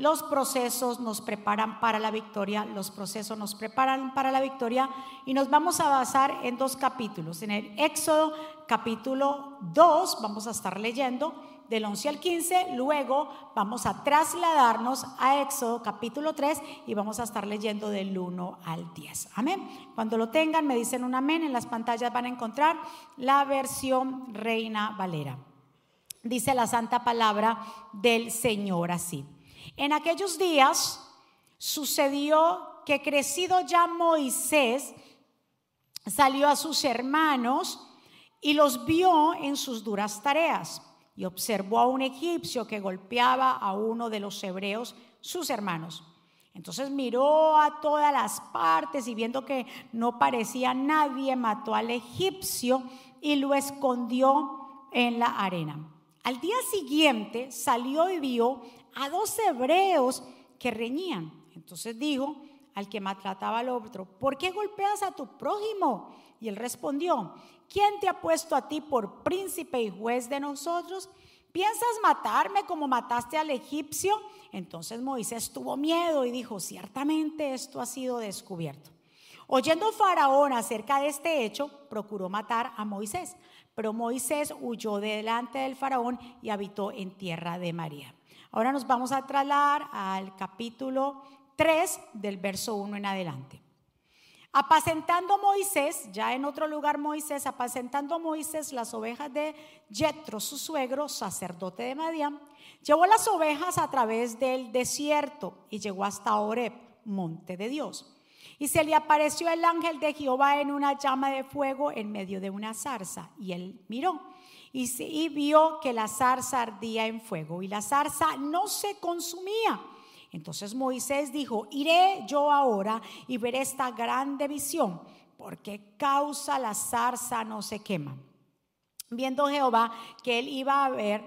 Los procesos nos preparan para la victoria, los procesos nos preparan para la victoria y nos vamos a basar en dos capítulos. En el Éxodo capítulo 2 vamos a estar leyendo del 11 al 15, luego vamos a trasladarnos a Éxodo capítulo 3 y vamos a estar leyendo del 1 al 10. Amén. Cuando lo tengan, me dicen un amén. En las pantallas van a encontrar la versión Reina Valera. Dice la santa palabra del Señor así. En aquellos días sucedió que crecido ya Moisés salió a sus hermanos y los vio en sus duras tareas y observó a un egipcio que golpeaba a uno de los hebreos, sus hermanos. Entonces miró a todas las partes y viendo que no parecía nadie, mató al egipcio y lo escondió en la arena. Al día siguiente salió y vio a dos hebreos que reñían. Entonces dijo al que maltrataba al otro, ¿por qué golpeas a tu prójimo? Y él respondió, ¿quién te ha puesto a ti por príncipe y juez de nosotros? ¿Piensas matarme como mataste al egipcio? Entonces Moisés tuvo miedo y dijo, ciertamente esto ha sido descubierto. Oyendo Faraón acerca de este hecho, procuró matar a Moisés, pero Moisés huyó delante del Faraón y habitó en tierra de María. Ahora nos vamos a trasladar al capítulo 3 del verso 1 en adelante. Apacentando Moisés, ya en otro lugar Moisés, apacentando Moisés las ovejas de Jetro, su suegro, sacerdote de Madián, llevó las ovejas a través del desierto y llegó hasta Oreb, monte de Dios. Y se le apareció el ángel de Jehová en una llama de fuego en medio de una zarza. Y él miró y, vio que la zarza ardía en fuego y la zarza no se consumía entonces Moisés dijo, iré yo ahora y veré esta grande visión, porque causa la zarza no se quema. Viendo Jehová que él iba a ver,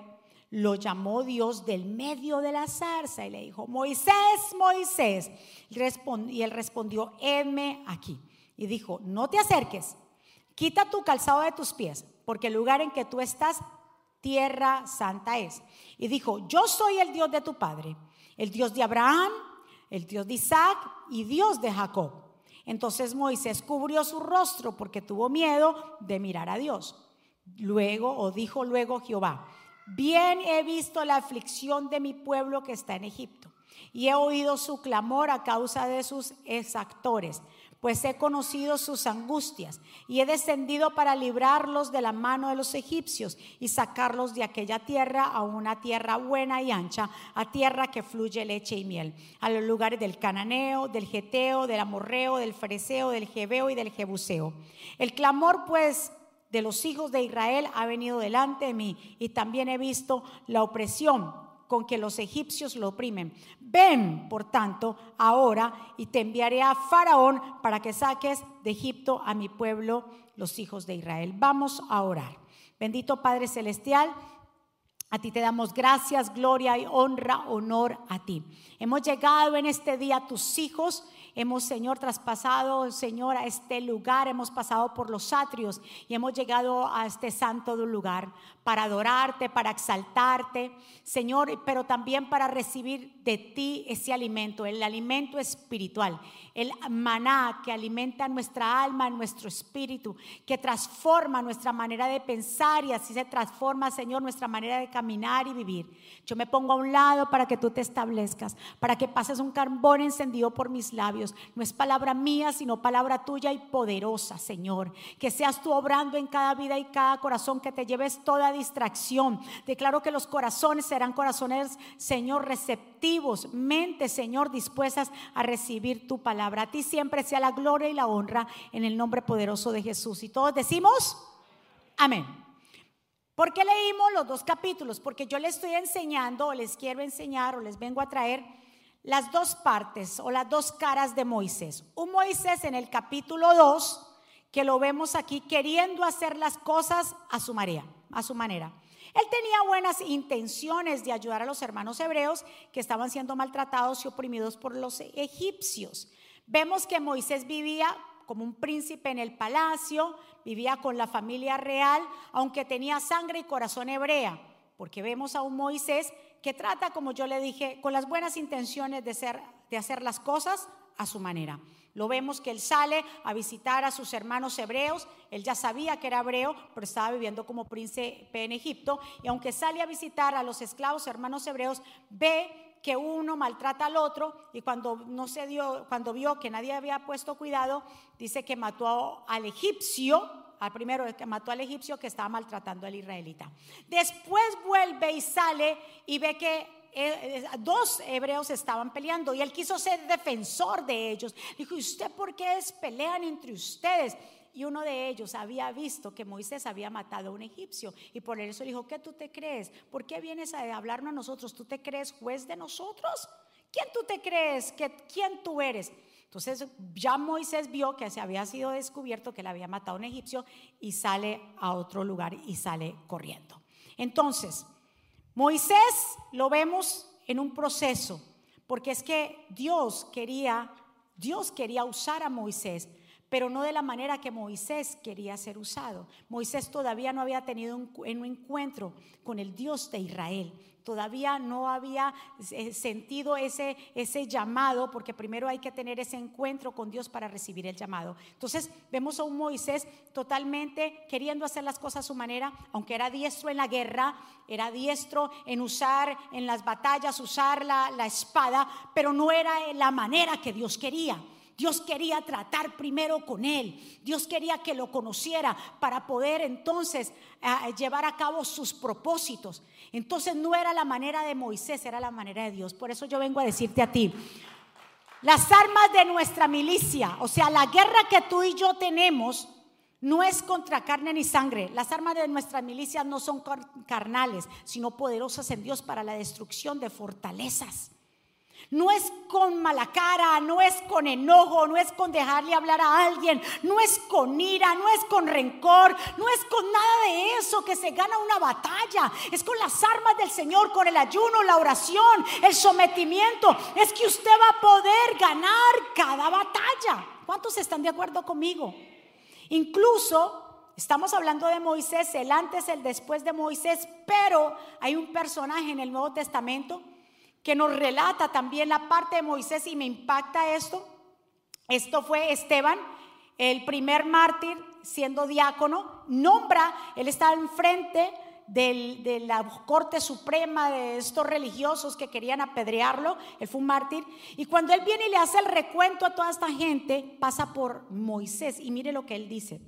lo llamó Dios del medio de la zarza y le dijo, Moisés, Moisés. Y él respondió, heme aquí. Y dijo, no te acerques, quita tu calzado de tus pies, porque el lugar en que tú estás, tierra santa es. Y dijo, yo soy el Dios de tu Padre el Dios de Abraham, el Dios de Isaac y Dios de Jacob. Entonces Moisés cubrió su rostro porque tuvo miedo de mirar a Dios. Luego, o dijo luego Jehová, bien he visto la aflicción de mi pueblo que está en Egipto y he oído su clamor a causa de sus exactores pues he conocido sus angustias y he descendido para librarlos de la mano de los egipcios y sacarlos de aquella tierra a una tierra buena y ancha, a tierra que fluye leche y miel, a los lugares del cananeo, del geteo, del amorreo, del fereceo, del jebeo y del jebuseo. El clamor pues de los hijos de Israel ha venido delante de mí y también he visto la opresión con que los egipcios lo oprimen. Ven, por tanto, ahora y te enviaré a Faraón para que saques de Egipto a mi pueblo, los hijos de Israel. Vamos a orar. Bendito Padre Celestial. A ti te damos gracias, gloria y honra, honor a ti. Hemos llegado en este día tus hijos Hemos, Señor, traspasado, Señor, a este lugar, hemos pasado por los atrios y hemos llegado a este santo lugar para adorarte, para exaltarte, Señor, pero también para recibir de ti ese alimento, el alimento espiritual, el maná que alimenta nuestra alma, nuestro espíritu, que transforma nuestra manera de pensar y así se transforma, Señor, nuestra manera de caminar y vivir. Yo me pongo a un lado para que tú te establezcas, para que pases un carbón encendido por mis labios no es palabra mía, sino palabra tuya y poderosa, Señor. Que seas tú obrando en cada vida y cada corazón, que te lleves toda distracción. Declaro que los corazones serán corazones, Señor, receptivos, mentes, Señor, dispuestas a recibir tu palabra. A ti siempre sea la gloria y la honra en el nombre poderoso de Jesús. Y todos decimos, amén. ¿Por qué leímos los dos capítulos? Porque yo les estoy enseñando o les quiero enseñar o les vengo a traer las dos partes o las dos caras de Moisés. Un Moisés en el capítulo 2, que lo vemos aquí queriendo hacer las cosas a su manera, a su manera. Él tenía buenas intenciones de ayudar a los hermanos hebreos que estaban siendo maltratados y oprimidos por los egipcios. Vemos que Moisés vivía como un príncipe en el palacio, vivía con la familia real, aunque tenía sangre y corazón hebrea, porque vemos a un Moisés que trata, como yo le dije, con las buenas intenciones de, de hacer las cosas a su manera. Lo vemos que él sale a visitar a sus hermanos hebreos. Él ya sabía que era hebreo, pero estaba viviendo como príncipe en Egipto. Y aunque sale a visitar a los esclavos hermanos hebreos, ve que uno maltrata al otro y cuando no se dio, cuando vio que nadie había puesto cuidado, dice que mató al egipcio, al primero que mató al egipcio que estaba maltratando al israelita. Después vuelve y sale y ve que eh, eh, dos hebreos estaban peleando y él quiso ser defensor de ellos. Dijo, ¿y usted por qué es pelean entre ustedes? Y uno de ellos había visto que Moisés había matado a un egipcio y por eso dijo, ¿qué tú te crees? ¿Por qué vienes a hablarnos a nosotros? ¿Tú te crees juez de nosotros? ¿Quién tú te crees? ¿Quién tú eres? Entonces ya Moisés vio que se había sido descubierto que le había matado a un egipcio y sale a otro lugar y sale corriendo. Entonces, Moisés lo vemos en un proceso, porque es que Dios quería, Dios quería usar a Moisés, pero no de la manera que Moisés quería ser usado. Moisés todavía no había tenido un, encuentro con el Dios de Israel todavía no había eh, sentido ese, llamado, porque primero hay que tener ese encuentro con Dios para recibir el llamado. Entonces vemos a un Moisés totalmente queriendo hacer las cosas a su manera, aunque era diestro en la guerra, era diestro en usar en las batallas, usar la espada, pero no era la manera que Dios quería. Dios quería tratar primero con él. Dios quería que lo conociera para poder entonces eh, llevar a cabo sus propósitos. Entonces no era la manera de Moisés, era la manera de Dios. Por eso yo vengo a decirte a ti, las armas de nuestra milicia, o sea, la guerra que tú y yo tenemos, no es contra carne ni sangre. Las armas de nuestra milicia no son carnales, sino poderosas en Dios para la destrucción de fortalezas. No es con mala cara, no es con enojo, no es con dejarle hablar a alguien, no es con ira, no es con rencor, no es con nada de eso que se gana una batalla. Es con las armas del Señor, con el ayuno, la oración, el sometimiento. Es que usted va a poder ganar cada batalla. ¿Cuántos están de acuerdo conmigo? Incluso Estamos hablando de Moisés, el antes, el después de Moisés, pero hay un personaje en el Nuevo Testamento que nos relata también la parte de Moisés y me impacta esto. Esto fue Esteban, el primer mártir siendo diácono, nombra, él estaba enfrente de la corte suprema de estos religiosos que querían apedrearlo, él fue un mártir, y cuando él viene y le hace el recuento a toda esta gente, pasa por Moisés y mire lo que él dice.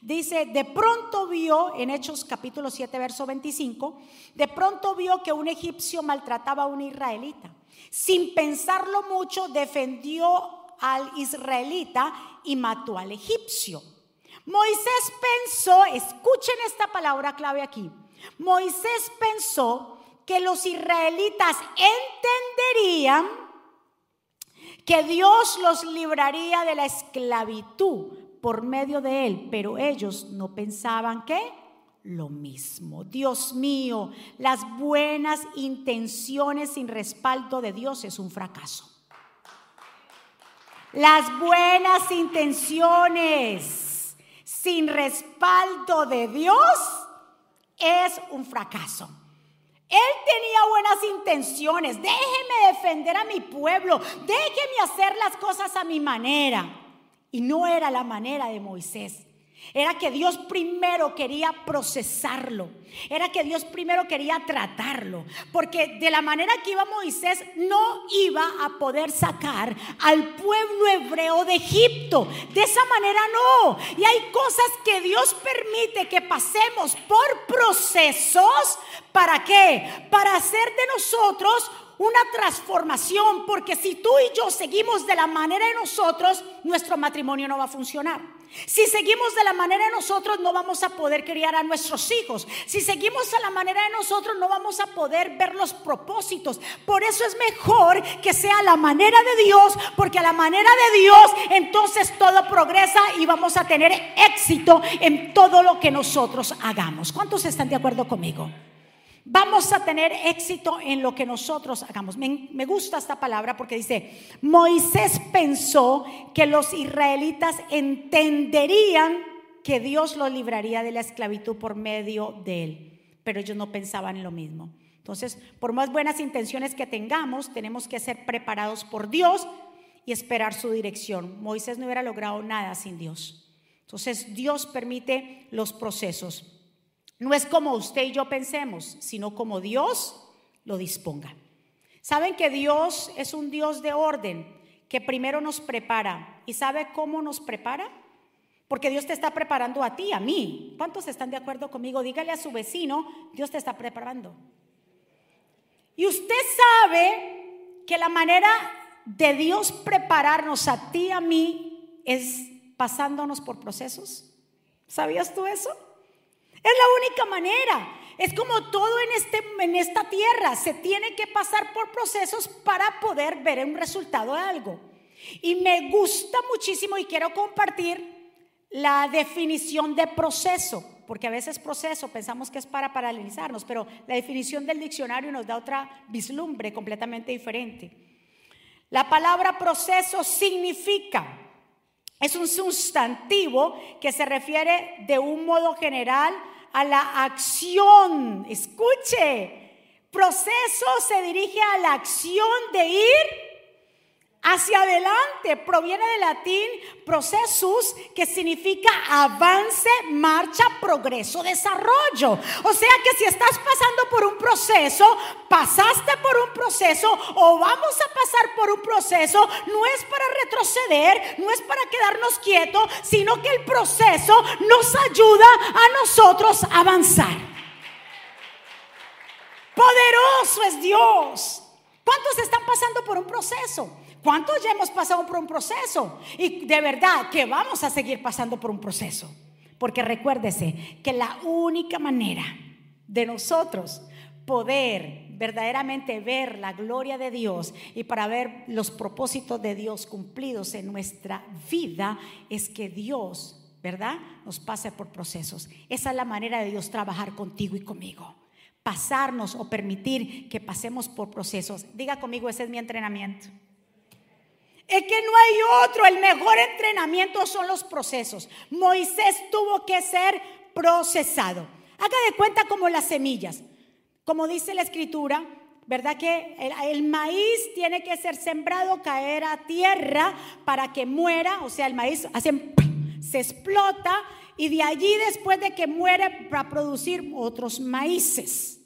Dice, de pronto vio, en Hechos capítulo 7, verso 25, de pronto vio que un egipcio maltrataba a un israelita. Sin pensarlo mucho, defendió al israelita y mató al egipcio. Moisés pensó, escuchen esta palabra clave aquí, Moisés pensó que los israelitas entenderían que Dios los libraría de la esclavitud por medio de él, pero ellos no pensaban que lo mismo. Dios mío, las buenas intenciones sin respaldo de Dios es un fracaso. Las buenas intenciones sin respaldo de Dios es un fracaso. Él tenía buenas intenciones. Déjeme defender a mi pueblo. Déjeme hacer las cosas a mi manera. Y no era la manera de Moisés. Era que Dios primero quería procesarlo. Era que Dios primero quería tratarlo. Porque de la manera que iba Moisés no iba a poder sacar al pueblo hebreo de Egipto. De esa manera no. Y hay cosas que Dios permite que pasemos por procesos. ¿Para qué? Para hacer de nosotros una transformación, porque si tú y yo seguimos de la manera de nosotros, nuestro matrimonio no va a funcionar. Si seguimos de la manera de nosotros, no vamos a poder criar a nuestros hijos. Si seguimos a la manera de nosotros, no vamos a poder ver los propósitos. Por eso es mejor que sea la manera de Dios, porque a la manera de Dios, entonces todo progresa y vamos a tener éxito en todo lo que nosotros hagamos. ¿Cuántos están de acuerdo conmigo? Vamos a tener éxito en lo que nosotros hagamos. Me, gusta esta palabra porque dice, Moisés pensó que los israelitas entenderían que Dios los libraría de la esclavitud por medio de él, pero ellos no pensaban en lo mismo. Entonces, por más buenas intenciones que tengamos, tenemos que ser preparados por Dios y esperar su dirección. Moisés no hubiera logrado nada sin Dios. Entonces, Dios permite los procesos. No es como usted y yo pensemos, sino como Dios lo disponga. Saben que Dios es un Dios de orden, que primero nos prepara. ¿Y sabe cómo nos prepara? Porque Dios te está preparando a ti, a mí. ¿Cuántos están de acuerdo conmigo? Dígale a su vecino, Dios te está preparando. Y usted sabe que la manera de Dios prepararnos a ti, a mí, es pasándonos por procesos. ¿Sabías tú eso? Es la única manera. Es como todo en, este, en esta tierra. Se tiene que pasar por procesos para poder ver un resultado de algo. Y me gusta muchísimo y quiero compartir la definición de proceso, porque a veces proceso pensamos que es para paralizarnos, pero la definición del diccionario nos da otra vislumbre completamente diferente. La palabra proceso significa, es un sustantivo que se refiere de un modo general a la acción. Escuche, proceso se dirige a la acción de ir hacia adelante. Proviene del latín procesus, que significa avance, marcha, progreso, desarrollo. O sea que si estás pasando por un proceso, pasaste por un proceso o vamos a pasar por un proceso, no es para retroceder, no es para quedarnos quietos, sino que el proceso nos ayuda a nosotros a avanzar. Poderoso es Dios. ¿Cuántos están pasando por un proceso? ¿Cuántos ya hemos pasado por un proceso? Y de verdad que vamos a seguir pasando por un proceso. Porque recuérdese que la única manera de nosotros poder verdaderamente ver la gloria de Dios y para ver los propósitos de Dios cumplidos en nuestra vida es que Dios, ¿verdad? Nos pase por procesos. Esa es la manera de Dios trabajar contigo y conmigo. Pasarnos o permitir que pasemos por procesos. Diga conmigo, ese es mi entrenamiento. Es que no hay otro. El mejor entrenamiento son los procesos. Moisés tuvo que ser procesado. Haga de cuenta como las semillas. Como dice la escritura, ¿verdad? Que el, maíz tiene que ser sembrado, caer a tierra para que muera. O sea, el maíz se explota y de allí después de que muere para producir otros maíces.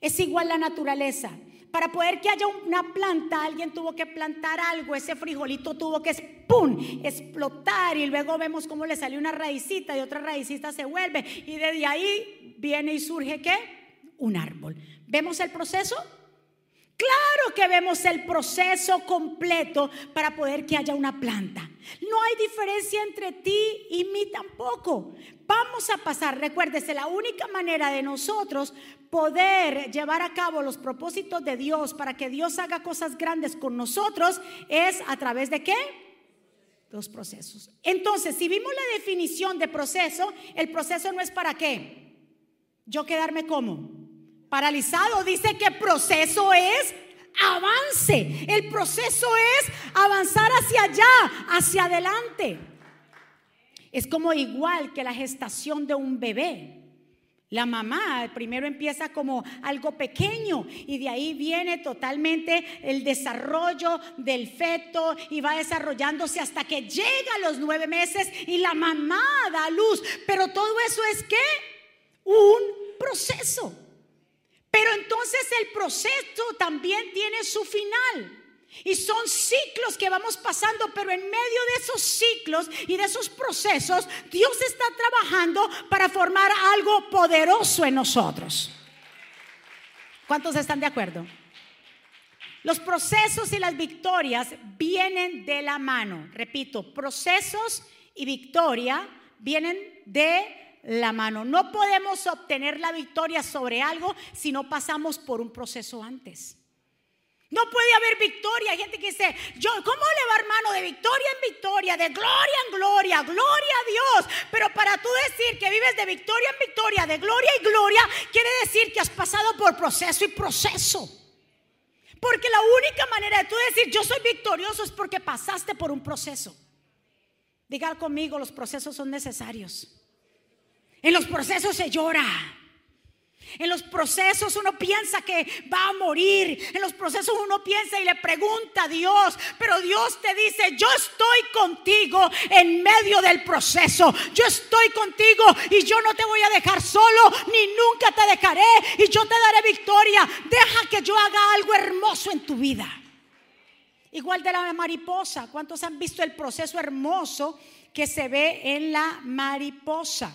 Es igual la naturaleza. Para poder que haya una planta, alguien tuvo que plantar algo, ese frijolito tuvo que ¡pum! explotar y luego vemos cómo le salió una raicita y otra raicita se vuelve y desde ahí viene y surge qué? Un árbol. ¿Vemos el proceso? Claro que vemos el proceso completo para poder que haya una planta. No hay diferencia entre ti y mí tampoco. Vamos a pasar, recuérdese, la única manera de nosotros poder llevar a cabo los propósitos de Dios para que Dios haga cosas grandes con nosotros es a través de qué? Los procesos. Entonces, si vimos la definición de proceso, el proceso no es para qué. Yo quedarme como paralizado. Dice que proceso es avance. El proceso es avanzar hacia allá, hacia adelante. Es como igual que la gestación de un bebé. La mamá primero empieza como algo pequeño y de ahí viene totalmente el desarrollo del feto y va desarrollándose hasta que llega a los nueve meses y la mamá da luz. Pero todo eso es que un proceso. Pero entonces el proceso también tiene su final. Y son ciclos que vamos pasando, pero en medio de esos ciclos y de esos procesos, Dios está trabajando para formar algo poderoso en nosotros. ¿Cuántos están de acuerdo? Los procesos y las victorias vienen de la mano. Repito, procesos y victoria vienen de la mano. No podemos obtener la victoria sobre algo si no pasamos por un proceso antes. No puede haber victoria. Hay gente que dice, yo, ¿cómo le va hermano? De victoria en victoria, de gloria en gloria, gloria a Dios. Pero para tú decir que vives de victoria en victoria, de gloria y gloria, quiere decir que has pasado por proceso y proceso. Porque la única manera de tú decir yo soy victorioso es porque pasaste por un proceso. Diga conmigo, los procesos son necesarios. En los procesos se llora. En los procesos uno piensa que va a morir. En los procesos uno piensa y le pregunta a Dios. Pero Dios te dice, yo estoy contigo en medio del proceso. Yo estoy contigo y yo no te voy a dejar solo ni nunca te dejaré. Y yo te daré victoria. Deja que yo haga algo hermoso en tu vida. Igual de la mariposa. ¿Cuántos han visto el proceso hermoso que se ve en la mariposa?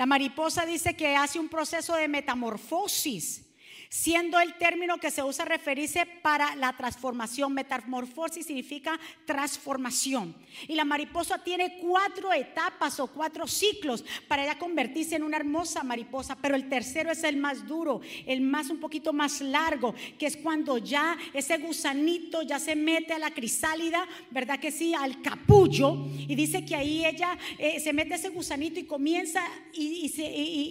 La mariposa dice que hace un proceso de metamorfosis siendo el término que se usa referirse para la transformación. Metamorfosis significa transformación. Y la mariposa tiene cuatro etapas o cuatro ciclos para ya convertirse en una hermosa mariposa, pero el tercero es el más duro, el más un poquito más largo, que es cuando ya ese gusanito ya se mete a la crisálida, ¿verdad que sí? Al capullo. Y dice que ahí ella eh, se mete ese gusanito y comienza y,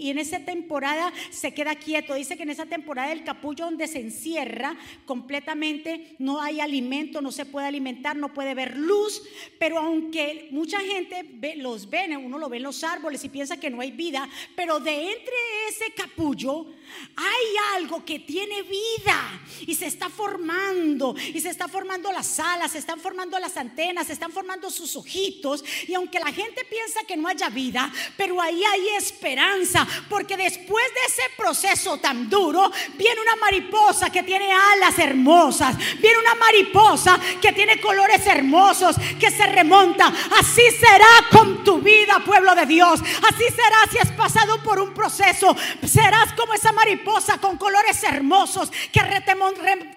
y en esa temporada se queda quieto. Dice que en esa temporada el capullo donde se encierra completamente, no hay alimento, no se puede alimentar, no puede ver luz, pero aunque mucha gente los ve, uno lo ve en los árboles y piensa que no hay vida, pero de entre ese capullo hay algo que tiene vida y se está formando, y se está formando las alas, se están formando las antenas, se están formando sus ojitos, y aunque la gente piensa que no haya vida, pero ahí hay esperanza, porque después de ese proceso tan duro, viene una mariposa que tiene alas hermosas, viene una mariposa que tiene colores hermosos, que se remonta. Así será con tu vida, pueblo de Dios. Así será si has pasado por un proceso. Serás como esa mariposa con colores hermosos que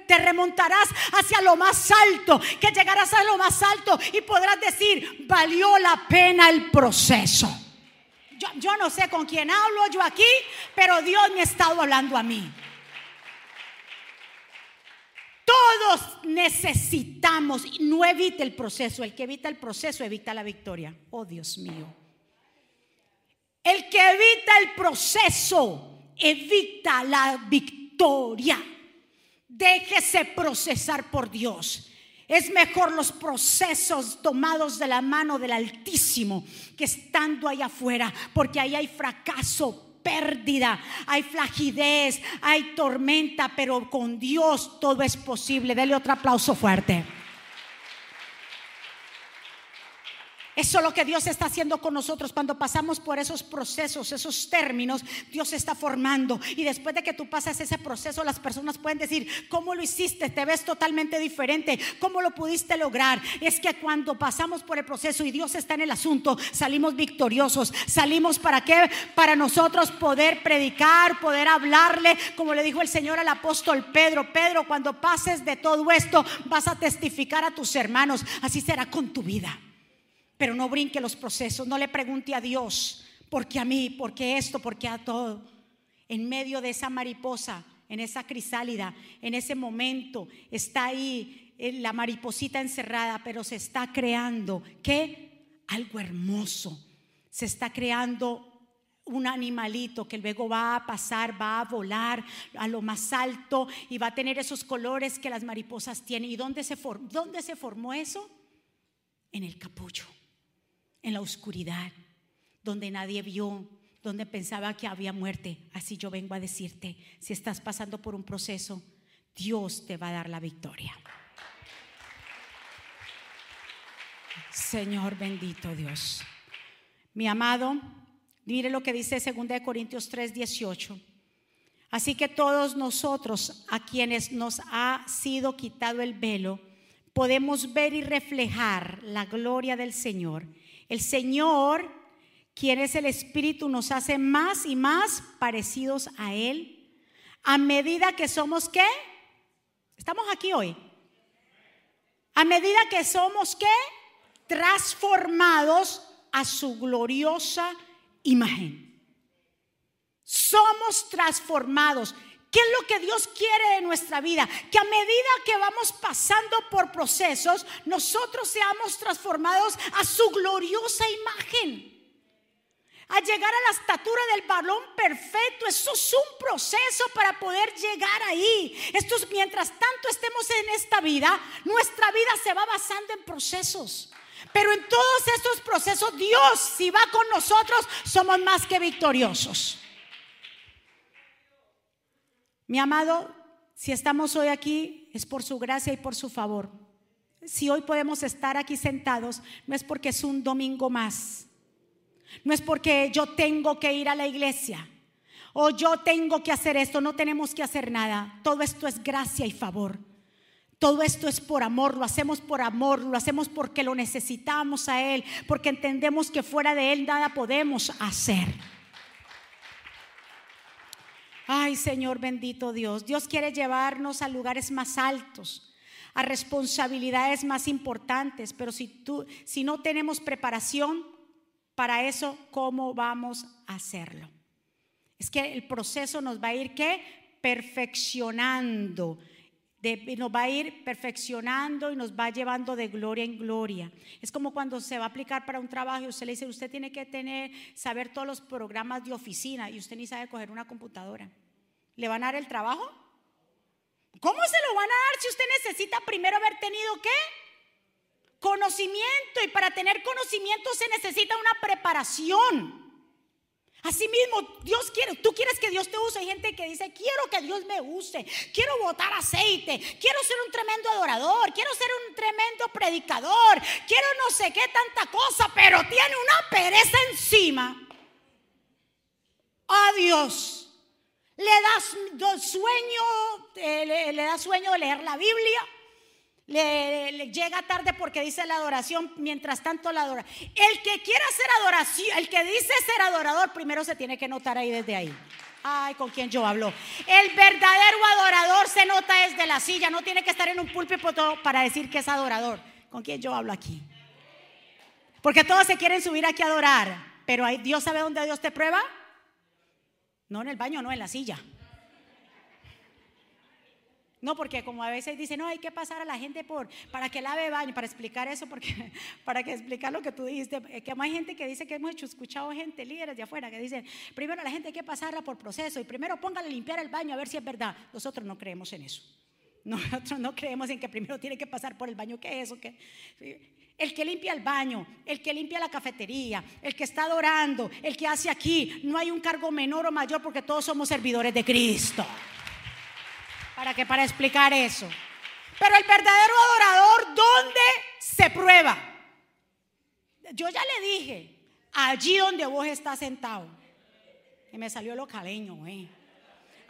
te remontarás hacia lo más alto, que llegarás a lo más alto y podrás decir, valió la pena el proceso. Yo, no sé con quién hablo yo aquí, pero Dios me ha estado hablando a mí. Todos necesitamos, no evite el proceso, el que evita el proceso evita la victoria. Oh Dios mío. El que evita el proceso evita la victoria. Déjese procesar por Dios. Es mejor los procesos tomados de la mano del Altísimo que estando allá afuera, porque ahí hay fracaso, pérdida, hay flagidez, hay tormenta, pero con Dios todo es posible. Dele otro aplauso fuerte. Eso es lo que Dios está haciendo con nosotros cuando pasamos por esos procesos, esos términos, Dios está formando. Y después de que tú pasas ese proceso, las personas pueden decir, ¿cómo lo hiciste? Te ves totalmente diferente. ¿Cómo lo pudiste lograr? Es que cuando pasamos por el proceso y Dios está en el asunto, salimos victoriosos. Salimos para qué? Para nosotros poder predicar, poder hablarle, como le dijo el Señor al apóstol Pedro. Pedro, cuando pases de todo esto, vas a testificar a tus hermanos. Así será con tu vida. Pero no brinque los procesos, no le pregunte a Dios, ¿por qué a mí? ¿Por qué esto? ¿Por qué a todo? En medio de esa mariposa, en esa crisálida, en ese momento, está ahí eh, la mariposita encerrada, pero se está creando, ¿qué? Algo hermoso. Se está creando un animalito que luego va a pasar, va a volar a lo más alto y va a tener esos colores que las mariposas tienen. ¿Y dónde se formó eso? En el capullo en la oscuridad, donde nadie vio, donde pensaba que había muerte. Así yo vengo a decirte, si estás pasando por un proceso, Dios te va a dar la victoria. Señor bendito Dios. Mi amado, mire lo que dice 2 Corintios 3, 18. Así que todos nosotros a quienes nos ha sido quitado el velo, podemos ver y reflejar la gloria del Señor el Señor, quien es el Espíritu, nos hace más y más parecidos a Él a medida que somos qué? Estamos aquí hoy. A medida que somos qué? Transformados a su gloriosa imagen. Somos transformados. ¿Qué es lo que Dios quiere de nuestra vida? Que a medida que vamos pasando por procesos, nosotros seamos transformados a su gloriosa imagen. A llegar a la estatura del balón perfecto, eso es un proceso para poder llegar ahí. Esto es mientras tanto estemos en esta vida, nuestra vida se va basando en procesos. Pero en todos estos procesos, Dios, si va con nosotros, somos más que victoriosos. Mi amado, si estamos hoy aquí es por su gracia y por su favor. Si hoy podemos estar aquí sentados, no es porque es un domingo más. No es porque yo tengo que ir a la iglesia o yo tengo que hacer esto. No tenemos que hacer nada. Todo esto es gracia y favor. Todo esto es por amor, lo hacemos por amor, lo hacemos porque lo necesitamos a Él, porque entendemos que fuera de Él nada podemos hacer. Ay, Señor bendito Dios, Dios quiere llevarnos a lugares más altos, a responsabilidades más importantes, pero si tú si no tenemos preparación para eso, ¿cómo vamos a hacerlo? Es que el proceso nos va a ir qué? Perfeccionando nos va a ir perfeccionando y nos va llevando de gloria en gloria. Es como cuando se va a aplicar para un trabajo y usted le dice, usted tiene que tener, saber todos los programas de oficina y usted ni sabe coger una computadora. ¿Le van a dar el trabajo? ¿Cómo se lo van a dar si usted necesita primero haber tenido qué? Conocimiento y para tener conocimiento se necesita una preparación. Asimismo, Dios quiere, tú quieres que Dios te use. Hay gente que dice, quiero que Dios me use, quiero botar aceite, quiero ser un tremendo adorador, quiero ser un tremendo predicador, quiero no sé qué tanta cosa, pero tiene una pereza encima. A Dios. Le das sueño, eh, le, le da sueño leer la Biblia le, llega tarde porque dice la adoración, mientras tanto la adora. El que quiera hacer adoración, el que dice ser adorador, primero se tiene que notar ahí desde ahí. Ay, con quién yo hablo. El verdadero adorador se nota desde la silla, no tiene que estar en un púlpito para decir que es adorador. ¿Con quién yo hablo aquí? Porque todos se quieren subir aquí a adorar, pero Dios sabe dónde Dios te prueba. No en el baño, no en la silla. No, porque como a veces dicen, no, hay que pasar a la gente por, para que lave baño, para explicar eso, porque, para que explicar lo que tú dijiste, que hay gente que dice que hemos escuchado gente, líderes de afuera, que dicen, primero la gente hay que pasarla por proceso y primero póngale a limpiar el baño a ver si es verdad. Nosotros no creemos en eso. Nosotros no creemos en que primero tiene que pasar por el baño. ¿Qué es eso? ¿Qué? El que limpia el baño, el que limpia la cafetería, el que está adorando, el que hace aquí, no hay un cargo menor o mayor porque todos somos servidores de Cristo. ¿Para qué? Para explicar eso. Pero el verdadero adorador, ¿dónde se prueba? Yo ya le dije, allí donde vos estás sentado. Y me salió lo caleño, eh.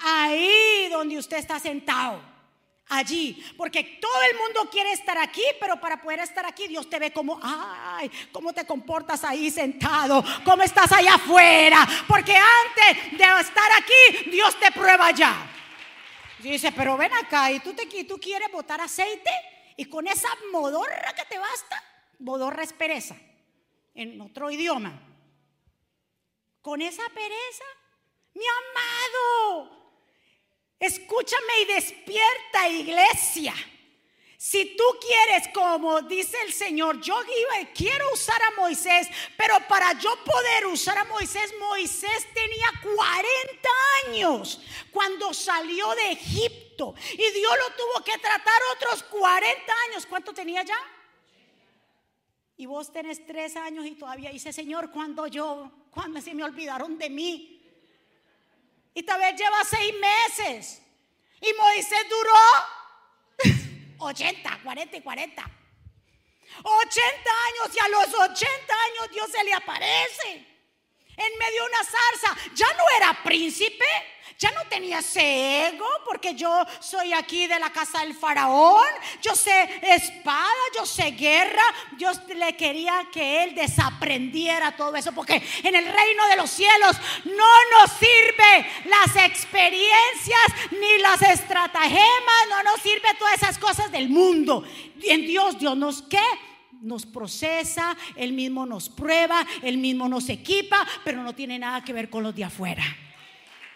Ahí donde usted está sentado. Allí, porque todo el mundo quiere estar aquí, pero para poder estar aquí, Dios te ve como, ay, cómo te comportas ahí sentado, cómo estás allá afuera, porque antes de estar aquí, Dios te prueba allá dice, pero ven acá, y tú, te, tú quieres botar aceite y con esa modorra que te basta, modorra es pereza, en otro idioma. Con esa pereza, mi amado, escúchame y despierta iglesia. Si tú quieres, como dice el Señor, yo quiero usar a Moisés, pero para yo poder usar a Moisés, Moisés tenía 40 años cuando salió de Egipto y Dios lo tuvo que tratar otros 40 años. ¿Cuánto tenía ya? Y vos tenés tres años y todavía dice, Señor, cuando yo, cuando se me olvidaron de mí. Y tal vez lleva seis meses. Y Moisés duró 80, 40 y 40. 80 años y a los 80 años Dios se le aparece en medio de una zarza. Ya no era príncipe, ya no tenía ese ego porque yo soy aquí de la casa del faraón, yo sé espada, yo sé guerra. Dios le quería que él desaprendiera todo eso porque en el reino de los cielos no nos sirve las experiencias ni las estratagemas, no nos sirve todas esas cosas del mundo. Y en Dios, Dios nos qué? nos procesa, Él mismo nos prueba, Él mismo nos equipa, pero no tiene nada que ver con los de afuera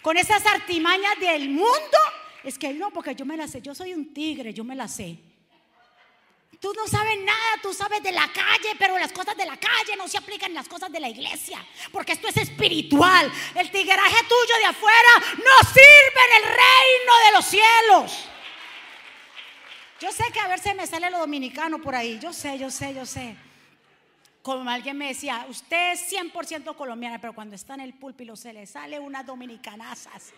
con esas artimañas del mundo, es que no, porque yo me la sé, yo soy un tigre, yo me la sé. Tú no sabes nada, tú sabes de la calle, pero las cosas de la calle no se aplican en las cosas de la iglesia, porque esto es espiritual. El tigueraje tuyo de afuera no sirve en el reino de los cielos. Yo sé que a ver si me sale lo dominicano por ahí, yo sé, yo sé, yo sé como alguien me decía, usted es 100% colombiana, pero cuando está en el púlpito se le sale unas dominicanazas.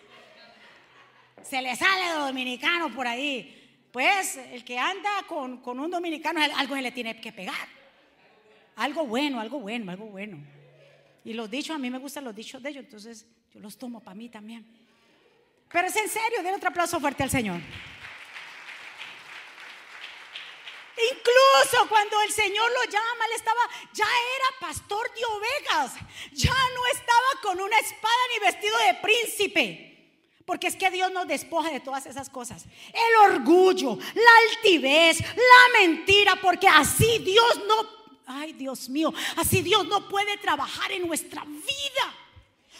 Se le sale dominicano por ahí. Pues el que anda con, con un dominicano, algo se le tiene que pegar. Algo bueno, algo bueno, algo bueno. Y los dichos, a mí me gustan los dichos de ellos, entonces yo los tomo para mí también. Pero es en serio, den otro aplauso fuerte al Señor. Incluso cuando el Señor lo llama, él estaba, ya era pastor de ovejas, ya no estaba con una espada ni vestido de príncipe. Porque es que Dios nos despoja de todas esas cosas. El orgullo, la altivez, la mentira, porque así Dios no, ay Dios mío, así Dios no puede trabajar en nuestra vida.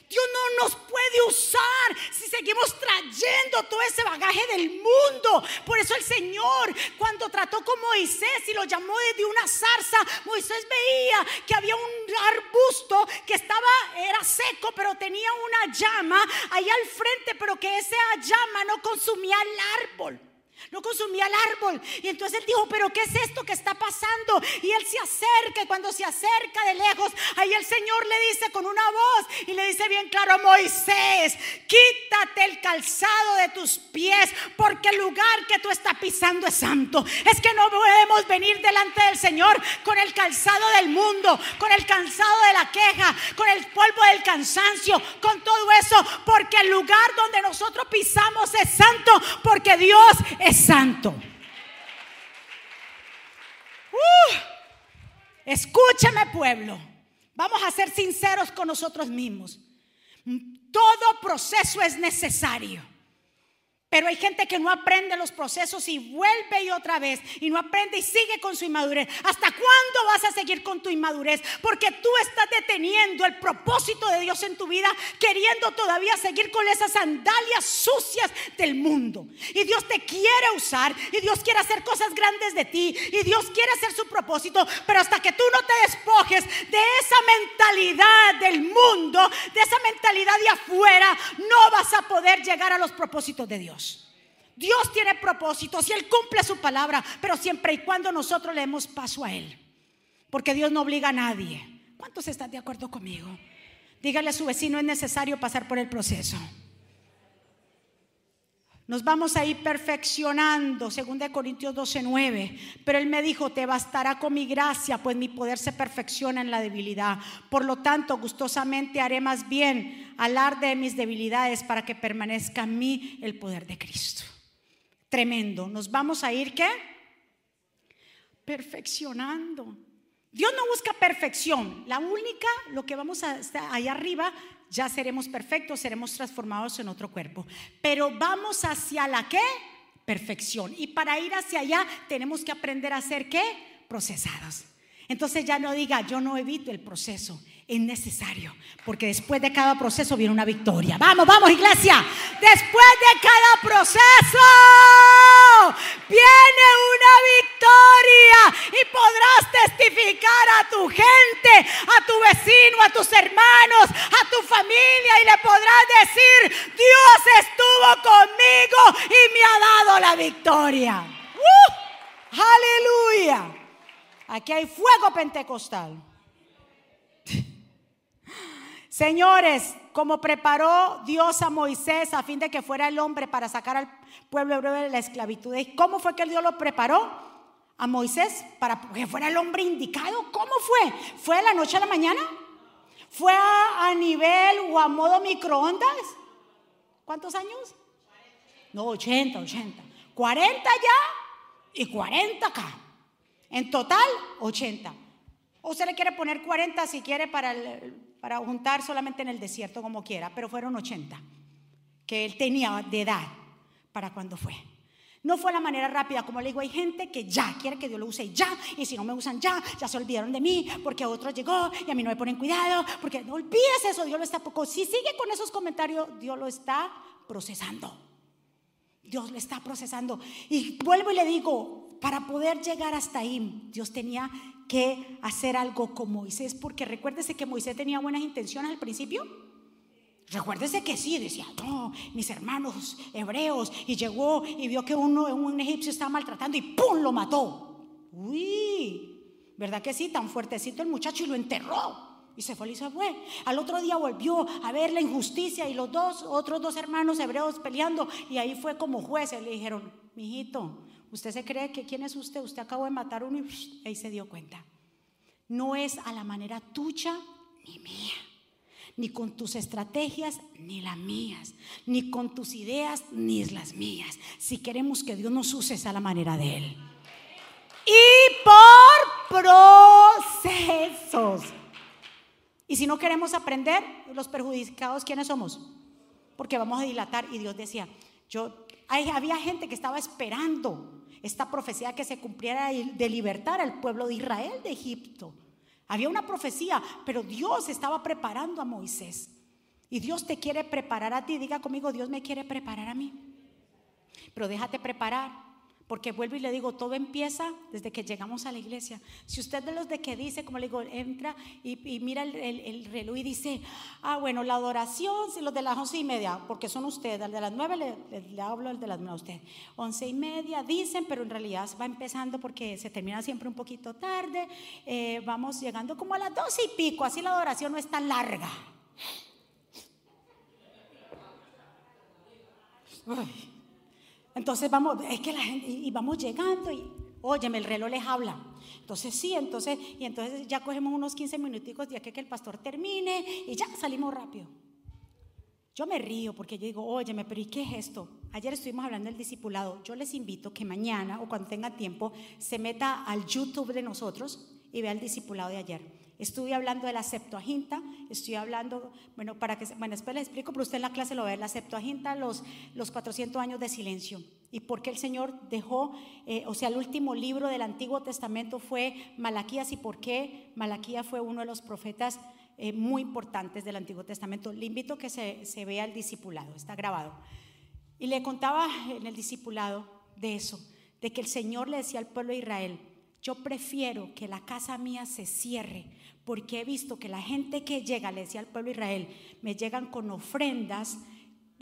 Dios no nos puede usar si seguimos trayendo todo ese bagaje del mundo. Por eso el Señor, cuando trató con Moisés y lo llamó desde una zarza, Moisés veía que había un arbusto que estaba, era seco, pero tenía una llama ahí al frente, pero que esa llama no consumía el árbol. No consumía el árbol. Y entonces él dijo, pero ¿qué es esto que está pasando? Y él se acerca y cuando se acerca de lejos, ahí el Señor le dice con una voz y le dice bien claro, Moisés, quítate el calzado de tus pies porque el lugar que tú estás pisando es santo. Es que no podemos venir delante del Señor con el calzado del mundo, con el calzado de la queja, con el polvo del cansancio, con todo eso, porque el lugar donde nosotros pisamos es santo, porque Dios es santo. Uh, escúchame pueblo, vamos a ser sinceros con nosotros mismos. Todo proceso es necesario. Pero hay gente que no aprende los procesos y vuelve y otra vez y no aprende y sigue con su inmadurez. ¿Hasta cuándo vas a seguir con tu inmadurez? Porque tú estás deteniendo el propósito de Dios en tu vida, queriendo todavía seguir con esas sandalias sucias del mundo. Y Dios te quiere usar y Dios quiere hacer cosas grandes de ti y Dios quiere hacer su propósito, pero hasta que tú no te despojes de esa mentalidad del mundo, de esa mentalidad de afuera, no vas a poder llegar a los propósitos de Dios. Dios tiene propósitos y Él cumple su palabra, pero siempre y cuando nosotros le demos paso a Él. Porque Dios no obliga a nadie. ¿Cuántos están de acuerdo conmigo? Dígale a su vecino, es necesario pasar por el proceso. Nos vamos a ir perfeccionando, según de Corintios 12:9. Pero él me dijo, te bastará con mi gracia, pues mi poder se perfecciona en la debilidad. Por lo tanto, gustosamente haré más bien alarde de mis debilidades para que permanezca en mí el poder de Cristo. Tremendo. Nos vamos a ir, ¿qué? Perfeccionando. Dios no busca perfección. La única, lo que vamos a estar ahí arriba, ya seremos perfectos, seremos transformados en otro cuerpo. Pero vamos hacia la qué? Perfección. Y para ir hacia allá tenemos que aprender a ser qué? Procesados. Entonces ya no diga, yo no evito el proceso, es necesario, porque después de cada proceso viene una victoria. Vamos, vamos, iglesia. Después de cada proceso viene una victoria y podrás testificar a tu gente, a tu vecino, a tus hermanos, a tu familia y le podrás decir, Dios estuvo conmigo y me ha dado la victoria. ¡Uh! Aleluya. Aquí hay fuego pentecostal. Señores, como preparó Dios a Moisés a fin de que fuera el hombre para sacar al pueblo hebreo de la esclavitud. ¿Cómo fue que Dios lo preparó a Moisés para que fuera el hombre indicado? ¿Cómo fue? ¿Fue de la noche a la mañana? ¿Fue a, nivel o a modo microondas? ¿Cuántos años? No, 80, 80. 40 ya y 40 acá. En total, 80. O se le quiere poner 40 si quiere para el, para juntar solamente en el desierto como quiera, pero fueron 80 que él tenía de edad para cuando fue. No fue la manera rápida, como le digo, hay gente que ya quiere que Dios lo use ya, y si no me usan ya, ya se olvidaron de mí, porque otro llegó y a mí no me ponen cuidado, porque no olvides eso, Dios lo está poco. Si sigue con esos comentarios, Dios lo está procesando. Dios lo está procesando. Y vuelvo y le digo, para poder llegar hasta ahí, Dios tenía que hacer algo con Moisés, porque recuérdese que Moisés tenía buenas intenciones al principio. Recuérdese que sí, decía, no, mis hermanos hebreos, y llegó y vio que uno, un egipcio estaba maltratando y ¡pum! lo mató. Uy, ¿verdad que sí? Tan fuertecito el muchacho y lo enterró. Y se fue y se fue. Al otro día volvió a ver la injusticia y los dos, otros dos hermanos hebreos peleando. Y ahí fue como jueces. Le dijeron, mijito, usted se cree que quién es usted. Usted acabó de matar uno y ahí se dio cuenta. No es a la manera tuya ni mía ni con tus estrategias, ni las mías, ni con tus ideas, ni las mías. Si queremos que Dios nos use, es a la manera de Él. Y por procesos. Y si no queremos aprender, los perjudicados, ¿quiénes somos? Porque vamos a dilatar. Y Dios decía, yo, había gente que estaba esperando esta profecía que se cumpliera de libertar al pueblo de Israel de Egipto. Había una profecía, pero Dios estaba preparando a Moisés. Y Dios te quiere preparar a ti. Diga conmigo, Dios me quiere preparar a mí. Pero déjate preparar. Porque vuelvo y le digo, todo empieza desde que llegamos a la iglesia. Si usted de los de que dice, como le digo, entra y, mira el, reloj y dice, ah, bueno, la adoración, si los de las once y media, porque son ustedes, el de las nueve le, hablo el de las nueve a usted. Once y media dicen, pero en realidad va empezando porque se termina siempre un poquito tarde. Eh, vamos llegando como a las doce y pico, así la adoración no es tan larga. Entonces vamos, es que la gente, y vamos llegando y, óyeme, el reloj les habla. Entonces sí, entonces, y entonces ya cogemos unos 15 minuticos aquí que el pastor termine y ya salimos rápido. Yo me río porque yo digo, óyeme, pero ¿y qué es esto? Ayer estuvimos hablando del discipulado. Yo les invito que mañana o cuando tenga tiempo se meta al YouTube de nosotros y vea el discipulado de ayer. Estuve hablando de la Septuaginta, estoy hablando, bueno, para que, bueno, después les explico, pero usted en la clase lo ve, la Septuaginta, los, los 400 años de silencio. Y por qué el Señor dejó, eh, o sea, el último libro del Antiguo Testamento fue Malaquías y por qué Malaquías fue uno de los profetas eh, muy importantes del Antiguo Testamento. Le invito a que se, se vea el discipulado, está grabado. Y le contaba en el discipulado de eso, de que el Señor le decía al pueblo de Israel, yo prefiero que la casa mía se cierre porque he visto que la gente que llega, le decía al pueblo de Israel, me llegan con ofrendas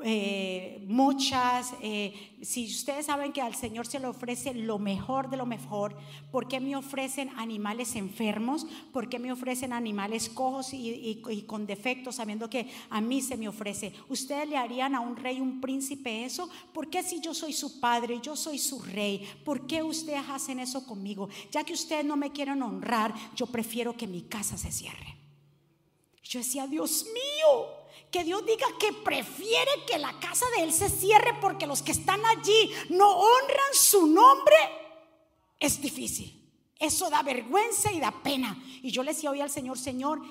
eh, muchas, eh, si ustedes saben que al Señor se le ofrece lo mejor de lo mejor, ¿por qué me ofrecen animales enfermos? ¿Por qué me ofrecen animales cojos y, con defectos sabiendo que a mí se me ofrece? ¿Ustedes le harían a un rey, un príncipe eso? ¿Por qué si yo soy su padre, yo soy su rey? ¿Por qué ustedes hacen eso conmigo? Ya que ustedes no me quieren honrar, yo prefiero que mi casa se cierre. Yo decía, Dios mío, que Dios diga que prefiere que la casa de Él se cierre porque los que están allí no honran su nombre, es difícil. Eso da vergüenza y da pena. Y yo le decía hoy al Señor, Señor,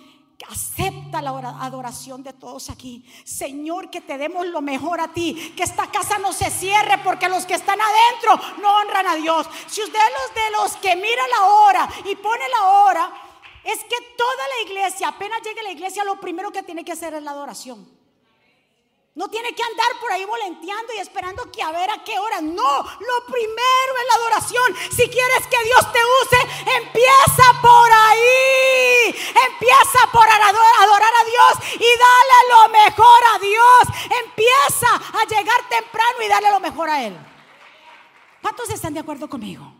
acepta la adoración de todos aquí. Señor, que te demos lo mejor a ti. Que esta casa no se cierre porque los que están adentro no honran a Dios. Si usted es los de los que mira la hora y pone la hora, es que toda la iglesia, apenas llegue a la iglesia, lo primero que tiene que hacer es la adoración. No tiene que andar por ahí volenteando y esperando que a ver a qué hora. No, lo primero es la adoración. Si quieres que Dios te use, empieza por ahí. Empieza por adorar a Dios y dale lo mejor a Dios. Empieza a llegar temprano y darle lo mejor a Él. ¿Cuántos están de acuerdo conmigo?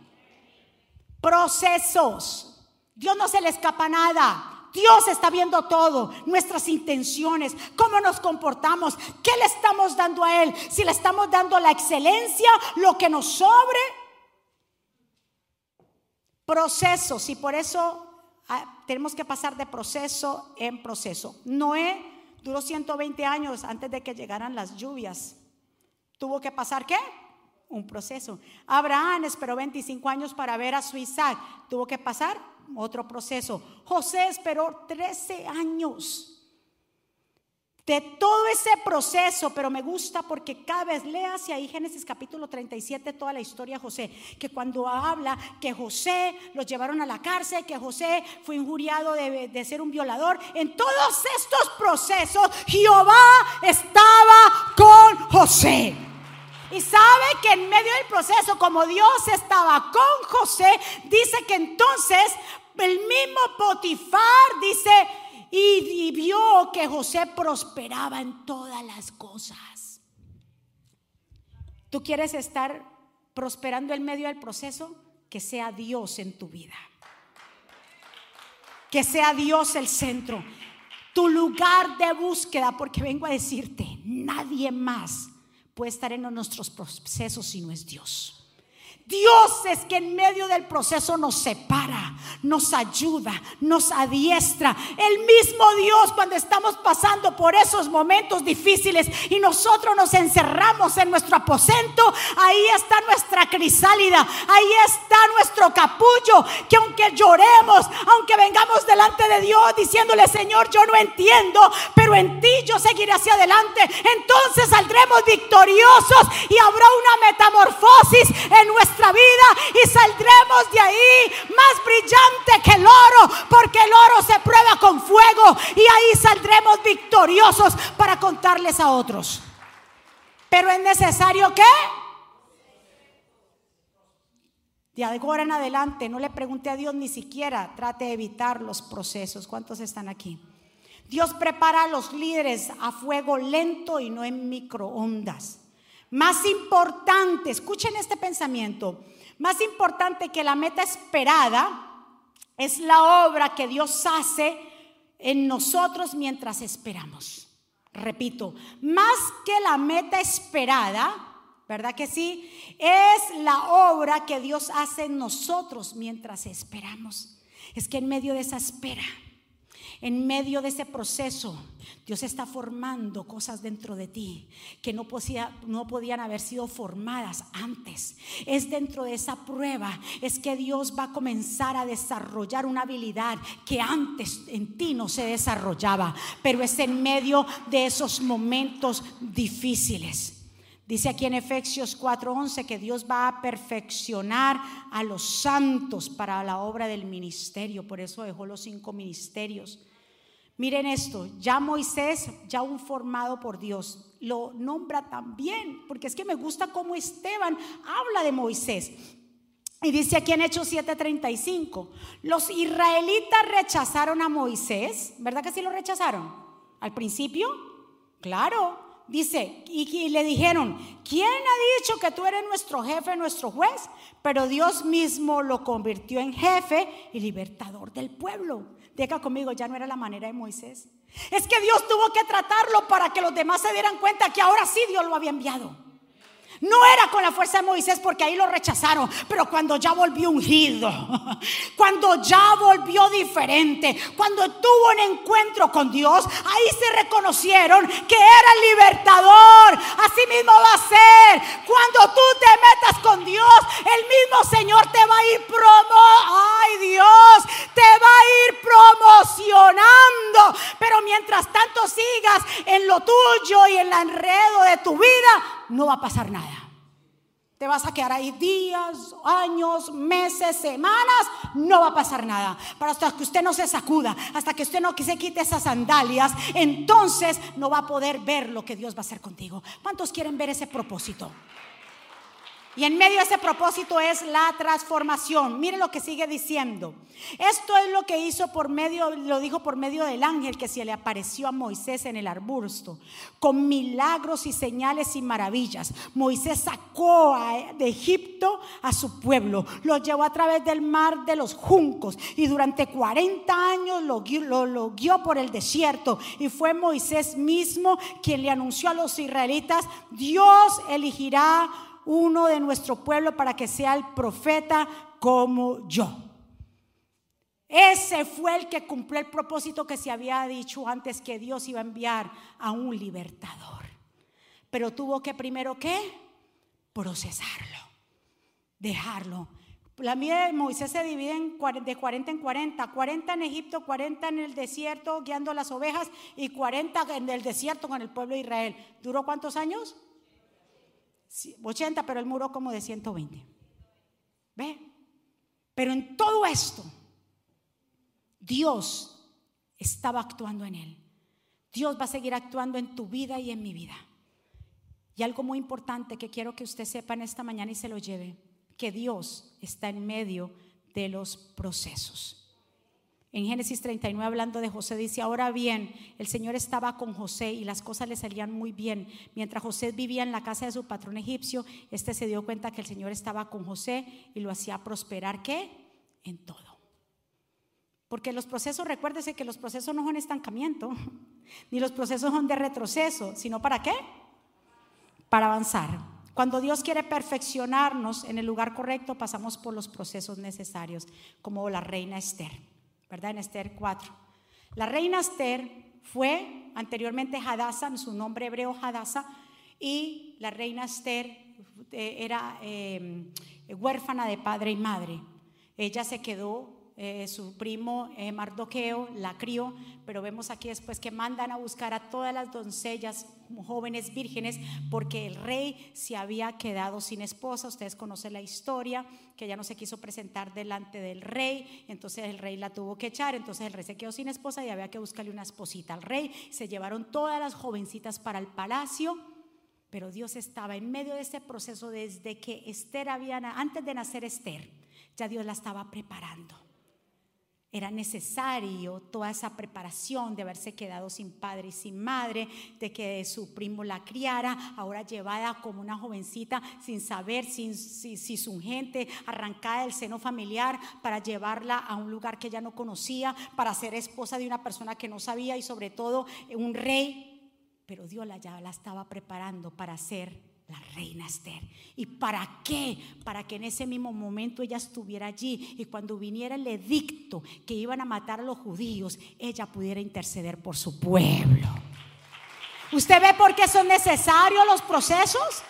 Procesos. Dios no se le escapa nada. Dios está viendo todo, nuestras intenciones, cómo nos comportamos, qué le estamos dando a Él, si le estamos dando la excelencia, lo que nos sobre. Procesos, y por eso ah, tenemos que pasar de proceso en proceso. Noé duró 120 años antes de que llegaran las lluvias. ¿Tuvo que pasar qué? Un proceso. Abraham esperó 25 años para ver a su Isaac. ¿Tuvo que pasar? Otro proceso. José esperó 13 años de todo ese proceso, pero me gusta porque cada vez lea hacia ahí Génesis capítulo 37 toda la historia de José, que cuando habla que José los llevaron a la cárcel, que José fue injuriado de, de ser un violador, en todos estos procesos Jehová estaba con José. Y sabe que en medio del proceso, como Dios estaba con José, dice que entonces el mismo Potifar dice, y, vio que José prosperaba en todas las cosas. ¿Tú quieres estar prosperando en medio del proceso? Que sea Dios en tu vida que sea Dios el centro, tu lugar de búsqueda, porque vengo a decirte, nadie más puede estar en nuestros procesos si no es Dios. Dios es que en medio del proceso nos separa, nos ayuda, nos adiestra. El mismo Dios cuando estamos pasando por esos momentos difíciles y nosotros nos encerramos en nuestro aposento, ahí está nuestra crisálida, ahí está nuestro capullo, que aunque lloremos, aunque vengamos delante de Dios diciéndole, Señor, yo no entiendo, pero en ti yo seguiré hacia adelante, entonces saldremos victoriosos y habrá una metamorfosis en nuestra vida y saldremos de ahí más brillante que el oro, porque el oro se prueba con fuego y ahí saldremos victoriosos para contarles a otros. Pero es necesario que de ahora en adelante no le pregunte a Dios ni siquiera, trate de evitar los procesos. ¿Cuántos están aquí? Dios prepara a los líderes a fuego lento y no en microondas. Más importante, escuchen este pensamiento, más importante que la meta esperada es la obra que Dios hace en nosotros mientras esperamos. Repito, más que la meta esperada, ¿verdad que sí? Es la obra que Dios hace en nosotros mientras esperamos. Es que en medio de esa espera, en medio de ese proceso, Dios está formando cosas dentro de ti que no, no podían haber sido formadas antes. Es dentro de esa prueba, es que Dios va a comenzar a desarrollar una habilidad que antes en ti no se desarrollaba, pero es en medio de esos momentos difíciles. Dice aquí en Efesios 4:11 que Dios va a perfeccionar a los santos para la obra del ministerio, por eso dejó los cinco ministerios. Miren esto, ya Moisés, ya un formado por Dios, lo nombra también, porque es que me gusta cómo Esteban habla de Moisés. Y dice aquí en Hechos 7:35, los israelitas rechazaron a Moisés, ¿verdad que sí lo rechazaron? Al principio, claro, dice, y, le dijeron, ¿quién ha dicho que tú eres nuestro jefe, nuestro juez? Pero Dios mismo lo convirtió en jefe y libertador del pueblo. Diga conmigo, ya no era la manera de Moisés. Es que Dios tuvo que tratarlo para que los demás se dieran cuenta que ahora sí Dios lo había enviado. No era con la fuerza de Moisés porque ahí lo rechazaron, pero cuando ya volvió ungido, cuando ya volvió diferente, cuando tuvo un encuentro con Dios, ahí se reconocieron que era el libertador. Así mismo va a ser. Cuando tú te metas con Dios, el mismo Señor te va a ir promo, ay Dios, te va a ir promocionando. Pero mientras tanto sigas en lo tuyo y en el enredo de tu vida, no va a pasar nada. Te vas a quedar ahí días, años, meses, semanas, no va a pasar nada. Pero hasta que usted no se sacuda, hasta que usted no se quite esas sandalias, entonces no va a poder ver lo que Dios va a hacer contigo. ¿Cuántos quieren ver ese propósito? Y en medio de ese propósito es la transformación. Mire lo que sigue diciendo. Esto es lo que hizo por medio, lo dijo por medio del ángel que se le apareció a Moisés en el arbusto, con milagros y señales y maravillas. Moisés sacó de Egipto a su pueblo, lo llevó a través del mar de los juncos y durante 40 años lo, lo, lo guió por el desierto. Y fue Moisés mismo quien le anunció a los israelitas, Dios elegirá uno de nuestro pueblo para que sea el profeta como yo. Ese fue el que cumplió el propósito que se había dicho antes que Dios iba a enviar a un libertador. Pero tuvo que primero qué? Procesarlo, dejarlo. La vida de Moisés se divide de 40 en 40, 40 en Egipto, 40 en el desierto guiando las ovejas y 40 en el desierto con el pueblo de Israel. ¿Duró cuántos años? 80, pero el muro como de 120. ¿Ve? Pero en todo esto, Dios estaba actuando en él. Dios va a seguir actuando en tu vida y en mi vida. Y algo muy importante que quiero que usted sepa en esta mañana y se lo lleve, que Dios está en medio de los procesos. En Génesis 39, hablando de José, dice, ahora bien, el Señor estaba con José y las cosas le salían muy bien. Mientras José vivía en la casa de su patrón egipcio, este se dio cuenta que el Señor estaba con José y lo hacía prosperar, ¿qué? En todo. Porque los procesos, recuérdese que los procesos no son estancamiento, ni los procesos son de retroceso, sino para qué? Para avanzar. Cuando Dios quiere perfeccionarnos en el lugar correcto, pasamos por los procesos necesarios, como la reina Esther, ¿verdad? En Esther 4. La reina Esther fue anteriormente Hadassah, su nombre hebreo Hadassah, y la reina Esther eh, era eh, huérfana de padre y madre. Ella se quedó eh, su primo eh, Mardoqueo la crió, pero vemos aquí después que mandan a buscar a todas las doncellas jóvenes vírgenes porque el rey se había quedado sin esposa. Ustedes conocen la historia, que ella no se quiso presentar delante del rey, entonces el rey la tuvo que echar, entonces el rey se quedó sin esposa y había que buscarle una esposita al rey. Se llevaron todas las jovencitas para el palacio. Pero Dios estaba en medio de ese proceso desde que Esther había, antes de nacer Esther, ya Dios la estaba preparando. Era necesario toda esa preparación de haberse quedado sin padre y sin madre, de que su primo la criara, ahora llevada como una jovencita sin saber si, su gente, arrancada del seno familiar para llevarla a un lugar que ella no conocía, para ser esposa de una persona que no sabía y sobre todo un rey. Pero Dios la, ya la estaba preparando para ser la reina Esther. ¿Y para qué? Para que en ese mismo momento ella estuviera allí y cuando viniera el edicto que iban a matar a los judíos, ella pudiera interceder por su pueblo. ¿Usted ve por qué son necesarios los procesos?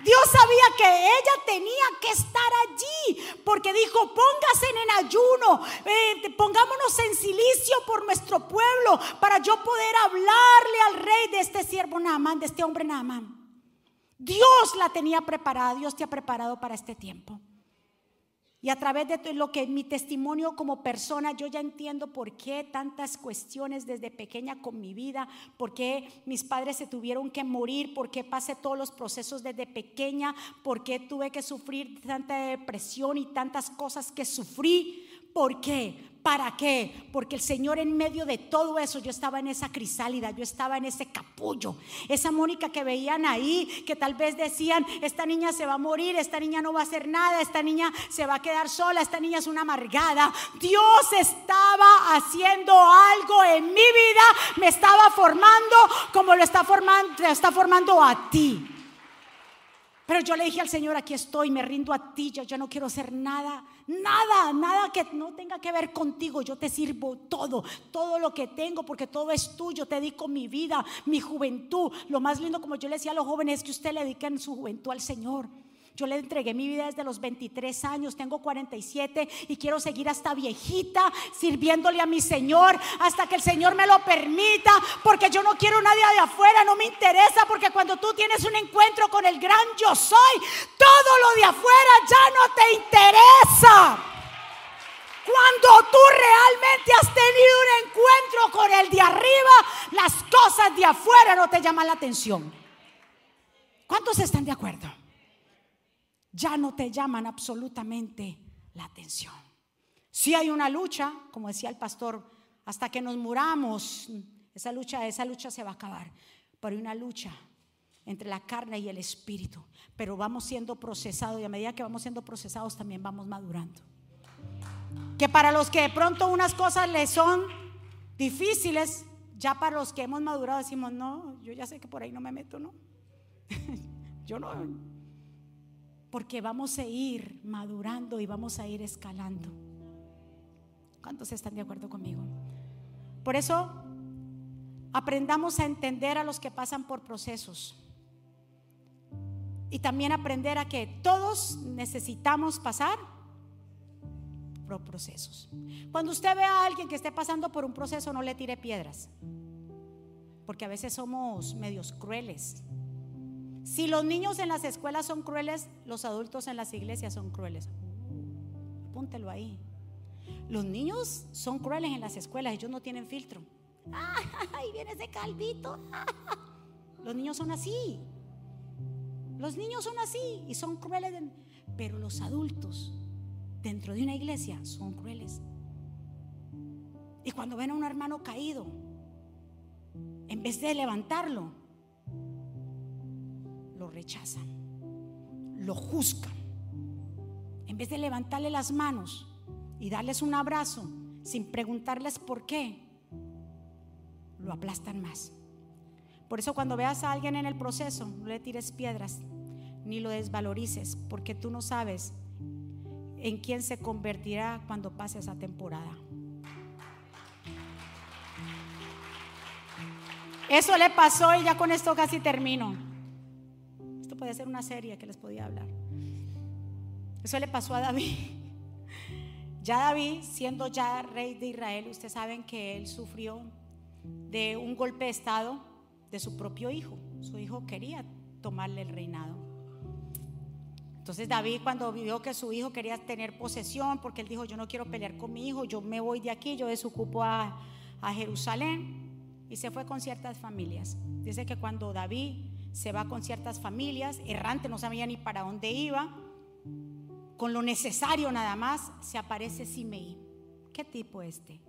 Dios sabía que ella tenía que estar allí, porque dijo, póngase en ayuno, eh, pongámonos en silicio por nuestro pueblo, para yo poder hablarle al rey de este siervo Naamán, de este hombre Naamán. Dios la tenía preparada, Dios te ha preparado para este tiempo. Y a través de lo que mi testimonio como persona, yo ya entiendo por qué tantas cuestiones desde pequeña con mi vida, por qué mis padres se tuvieron que morir, por qué pasé todos los procesos desde pequeña, por qué tuve que sufrir tanta depresión y tantas cosas que sufrí. ¿Por qué? ¿Para qué? Porque el Señor en medio de todo eso, yo estaba en esa crisálida, yo estaba en ese capullo. Esa Mónica que veían ahí, que tal vez decían, esta niña se va a morir, esta niña no va a hacer nada, esta niña se va a quedar sola, esta niña es una amargada. Dios estaba haciendo algo en mi vida, me estaba formando como lo está formando, está formando a ti. Pero yo le dije al Señor, aquí estoy, me rindo a ti, yo, yo no quiero hacer nada, nada, nada que no tenga que ver contigo. Yo te sirvo todo, todo lo que tengo, porque todo es tuyo. Te dedico mi vida, mi juventud. Lo más lindo, como yo le decía a los jóvenes, es que usted le dediquen su juventud al Señor. Yo le entregué mi vida desde los 23 años, tengo 47 y quiero seguir hasta viejita sirviéndole a mi Señor hasta que el Señor me lo permita, porque yo no quiero nadie de afuera, no me interesa, porque cuando tú tienes un encuentro con el gran yo soy, todo lo de afuera ya no te interesa. Cuando tú realmente has tenido un encuentro con el de arriba, las cosas de afuera no te llaman la atención. ¿Cuántos están de acuerdo? Ya no te llaman absolutamente la atención. Si hay una lucha, como decía el pastor, hasta que nos muramos, esa lucha, esa lucha se va a acabar, pero hay una lucha entre la carne y el espíritu, pero vamos siendo procesados y a medida que vamos siendo procesados también vamos madurando. Que para los que de pronto unas cosas les son difíciles, ya para los que hemos madurado decimos, no, yo ya sé que por ahí no me meto, ¿no? yo no, porque vamos a ir madurando y vamos a ir escalando. ¿Cuántos están de acuerdo conmigo? Por eso, aprendamos a entender a los que pasan por procesos. Y también aprender a que todos necesitamos pasar por procesos. Cuando usted ve a alguien que esté pasando por un proceso, no le tire piedras. Porque a veces somos medios crueles. Si los niños en las escuelas son crueles, los adultos en las iglesias son crueles. Apúntelo ahí. Los niños son crueles en las escuelas, ellos no tienen filtro. ahí viene ese calvito. Los niños son así. Los niños son así y son crueles. Pero los adultos dentro de una iglesia son crueles. Y cuando ven a un hermano caído, en vez de levantarlo, rechazan, lo juzgan. En vez de levantarle las manos y darles un abrazo, sin preguntarles por qué, lo aplastan más. Por eso cuando veas a alguien en el proceso, no le tires piedras ni lo desvalorices, porque tú no sabes en quién se convertirá cuando pase esa temporada. Eso le pasó y ya con esto casi termino. Puede ser una serie que les podía hablar. Eso le pasó a David. Ya David, siendo ya rey de Israel, ustedes saben que él sufrió de un golpe de estado de su propio hijo. Su hijo quería tomarle el reinado. Entonces David cuando vio que su hijo quería tener posesión, porque él dijo, yo no quiero pelear con mi hijo, yo me voy de aquí, yo desocupo a, a Jerusalén, y se fue con ciertas familias. Dice que cuando David se va con ciertas familias, errante, no sabía ni para dónde iba, con lo necesario nada más, se aparece Simeí. ¿Qué tipo este?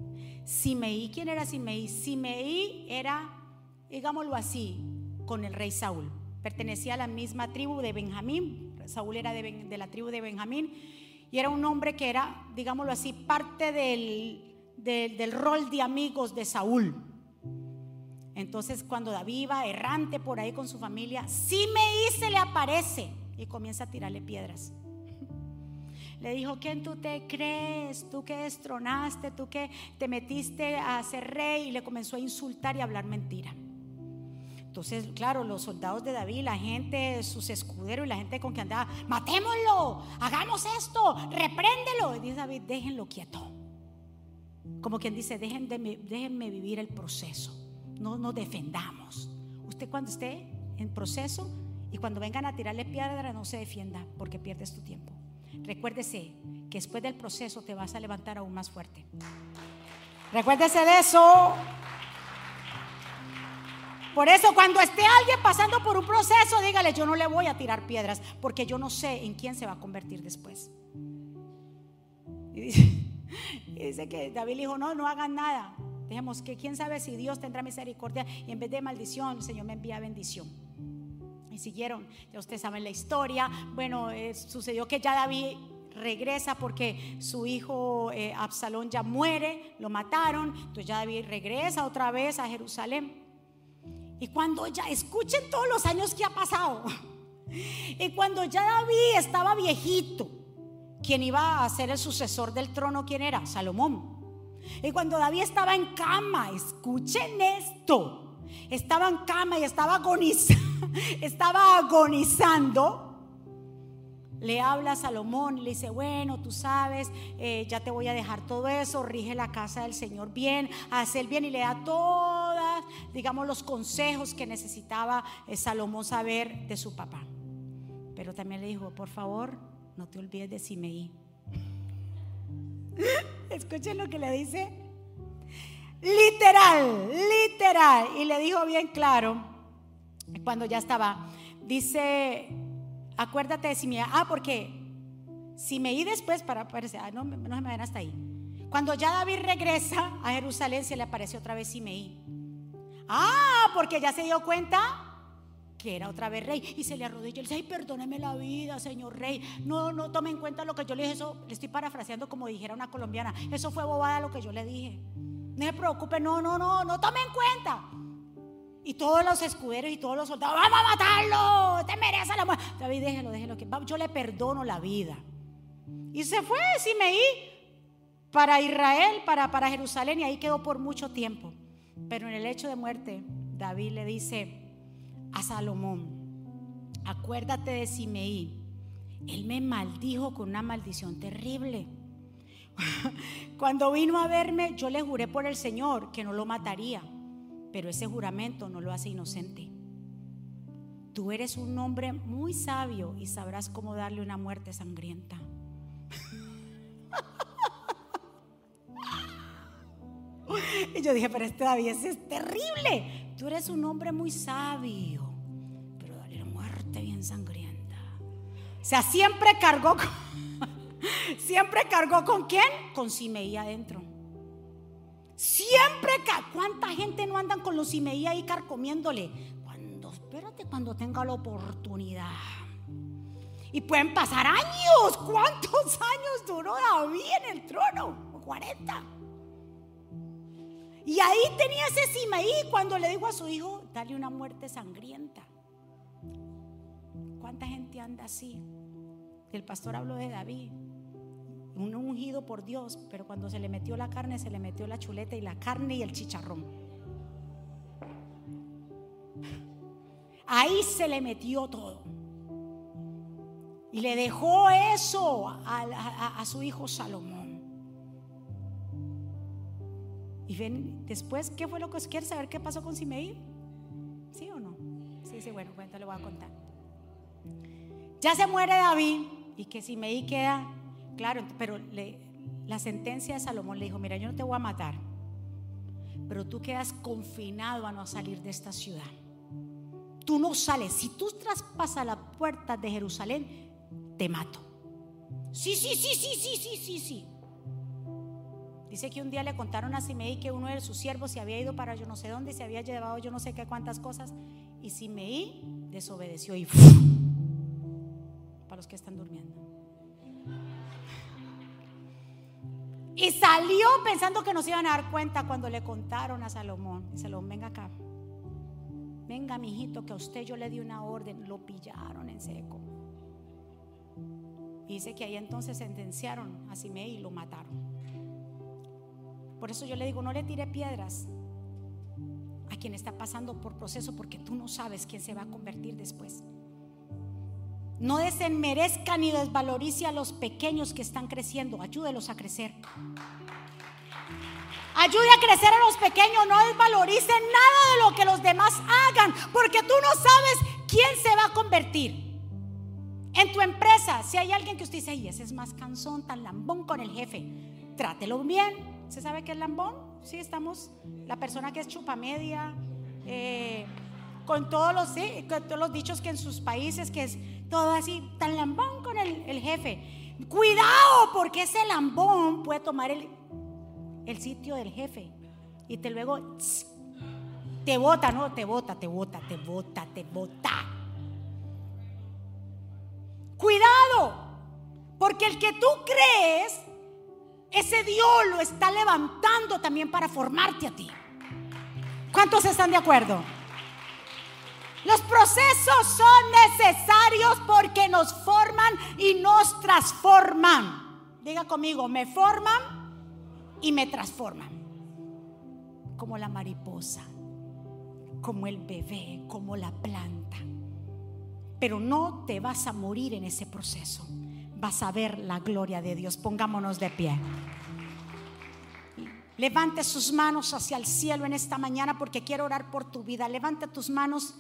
Simeí, ¿quién era Simeí? Simeí era digámoslo así, con el rey Saúl. Pertenecía a la misma tribu de Benjamín. Saúl era de, la tribu de Benjamín y era un hombre que era, digámoslo así, parte del, del, rol de amigos de Saúl. Entonces cuando David iba errante por ahí con su familia, Simeí se le aparece y comienza a tirarle piedras. Le dijo, ¿quién tú te crees? Tú que destronaste, tú que te metiste a ser rey y le comenzó a insultar y a hablar mentira. Entonces, claro, los soldados de David, la gente, sus escuderos y la gente con que andaba, matémoslo, hagamos esto, repréndelo. Y dice David, déjenlo quieto. Como quien dice, Dejen déjenme vivir el proceso, no nos defendamos. Usted cuando esté en proceso y cuando vengan a tirarle piedra, no se defienda porque pierdes tu tiempo. Recuérdese que después del proceso te vas a levantar aún más fuerte. Recuérdese de eso. Por eso cuando esté alguien pasando por un proceso, dígale, yo no le voy a tirar piedras porque yo no sé en quién se va a convertir después. Y dice, que David dijo, no, no hagan nada. Dejemos que quién sabe si Dios tendrá misericordia y en vez de maldición, el Señor me envía bendición. Y siguieron, ya ustedes saben la historia. Bueno, eh, sucedió que ya David regresa porque su hijo eh, Absalón ya muere, lo mataron. Entonces ya David regresa otra vez a Jerusalén. Y cuando ya, escuchen todos los años que ha pasado. Y cuando ya David estaba viejito, quien iba a ser el sucesor del trono, ¿quién era? Salomón. Y cuando David estaba en cama, escuchen esto, estaba en cama y estaba agonizando, estaba agonizando le habla a Salomón y le dice, bueno, tú sabes, eh, ya te voy a dejar todo eso, rige la casa del Señor bien, hace el bien y le da todas, digamos, los consejos que necesitaba eh, Salomón saber de su papá. Pero también le dijo, por favor, no te olvides de Simeí. Escuchen lo que le dice. Literal, literal. Y le dijo bien claro, cuando ya estaba, dice acuérdate de Simeí. Ah, porque Simeí después, para aparecer, ah, no, no se me ven hasta ahí. Cuando ya David regresa a Jerusalén, se le aparece otra vez Simeí. Ah, porque ya se dio cuenta que era otra vez rey. Y se le arrodilló y le dice, ay, perdóneme la vida, señor rey. No, no tome en cuenta lo que yo le dije. Eso le estoy parafraseando como dijera una colombiana. Eso fue bobada lo que yo le dije. No se preocupe, no, no, no, no tome en cuenta. Y todos los escuderos y todos los soldados, vamos a matarlo, te merece la muerte. David, déjelo, déjelo, yo le perdono la vida. Y se fue Simeí para Israel, para, para Jerusalén, y ahí quedó por mucho tiempo. Pero en el hecho de muerte, David le dice a Salomón, acuérdate de Simeí, él me maldijo con una maldición terrible. Cuando vino a verme, yo le juré por el Señor que no lo mataría pero ese juramento no lo hace inocente. Tú eres un hombre muy sabio y sabrás cómo darle una muerte sangrienta. y yo dije, pero este David es terrible. Tú eres un hombre muy sabio, pero dale una muerte bien sangrienta. O sea, siempre cargó con, siempre cargó con quién? Con Simeí adentro. Siempre, ¿cuánta gente no andan con los Simeí ahí carcomiéndole? Cuando, espérate, cuando tenga la oportunidad. Y pueden pasar años. ¿Cuántos años duró David en el trono? 40. Y ahí tenía ese Simeí cuando le dijo a su hijo, dale una muerte sangrienta. ¿Cuánta gente anda así? El pastor habló de David, un ungido por Dios, pero cuando se le metió la carne, se le metió la chuleta y la carne y el chicharrón. Ahí se le metió todo. Y le dejó eso a, su hijo Salomón. Y ven, después, ¿qué fue lo que os quiere saber qué pasó con Simeí? ¿Sí o no? Sí, sí, bueno, pues lo voy a contar. Ya se muere David y que Simeí queda, claro, pero la sentencia de Salomón le dijo, mira, yo no te voy a matar, pero tú quedas confinado a no salir de esta ciudad. Tú no sales. Si tú traspasas la puerta de Jerusalén, te mato. Sí, sí, sí, sí, sí, sí, sí, sí. Dice que un día le contaron a Simeí que uno de sus siervos se había ido para yo no sé dónde, se había llevado yo no sé qué cuántas cosas. Y Simeí desobedeció y para los que están durmiendo. Y salió pensando que nos iban a dar cuenta cuando le contaron a Salomón. Y Salomón, venga acá. Venga, mijito, que a usted yo le di una orden. Lo pillaron en seco. Y dice que ahí entonces sentenciaron a Simei y lo mataron. Por eso yo le digo, no le tire piedras a quien está pasando por proceso porque tú no sabes quién se va a convertir después. No desenmerezca ni desvalorice a los pequeños que están creciendo. Ayúdelos a crecer. Ayude a crecer a los pequeños. No desvalorice nada de lo que los demás hagan. Porque tú no sabes quién se va a convertir. En tu empresa, si hay alguien que usted dice, y ese es más cansón, tan lambón con el jefe, trátelo bien. ¿Se sabe qué es lambón? Sí, estamos, la persona que es chupamedia, eh, con todos los, todos los dichos que en sus países, que es todo así, tan lambón con el, jefe. Cuidado, porque ese lambón puede tomar el, el sitio del jefe y te luego te bota, no, te bota, te bota, te bota, te bota. Cuidado, porque el que tú crees, ese Dios lo está levantando también para formarte a ti. ¿Cuántos están de acuerdo? Los procesos son necesarios porque nos forman y nos transforman. Diga conmigo, me forman y me transforman. Como la mariposa, como el bebé, como la planta. Pero no te vas a morir en ese proceso. Vas a ver la gloria de Dios. Pongámonos de pie. Levante sus manos hacia el cielo en esta mañana porque quiero orar por tu vida. Levanta tus manos.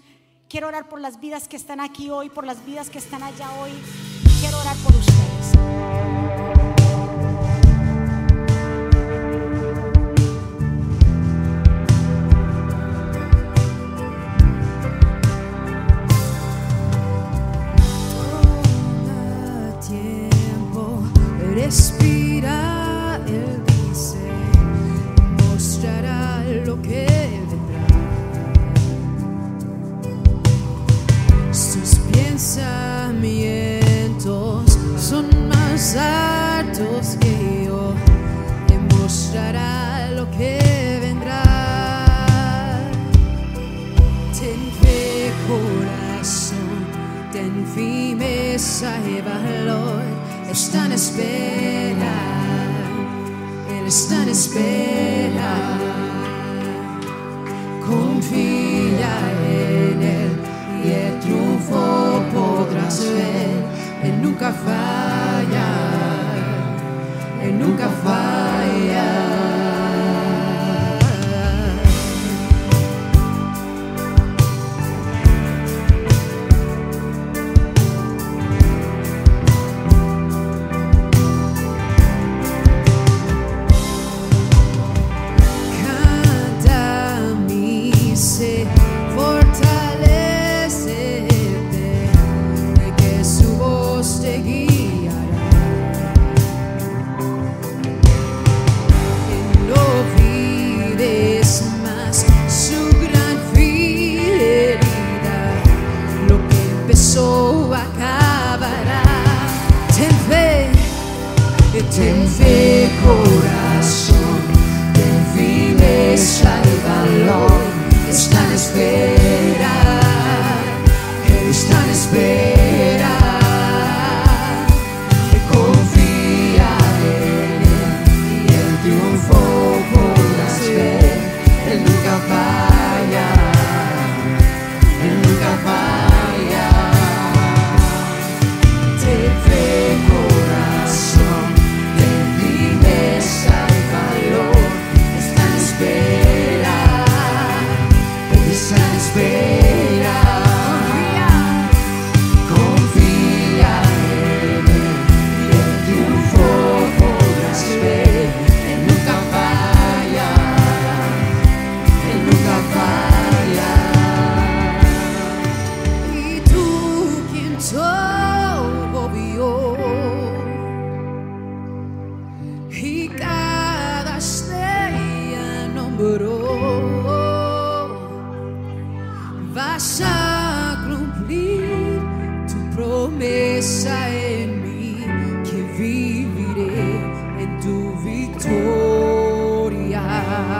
Quiero orar por las vidas que están aquí hoy, por las vidas que están allá hoy. Quiero orar por ustedes. Y valor está en espera, Él está en espera. Confía en Él y el triunfo podrás ver. Él nunca falla,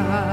victoria.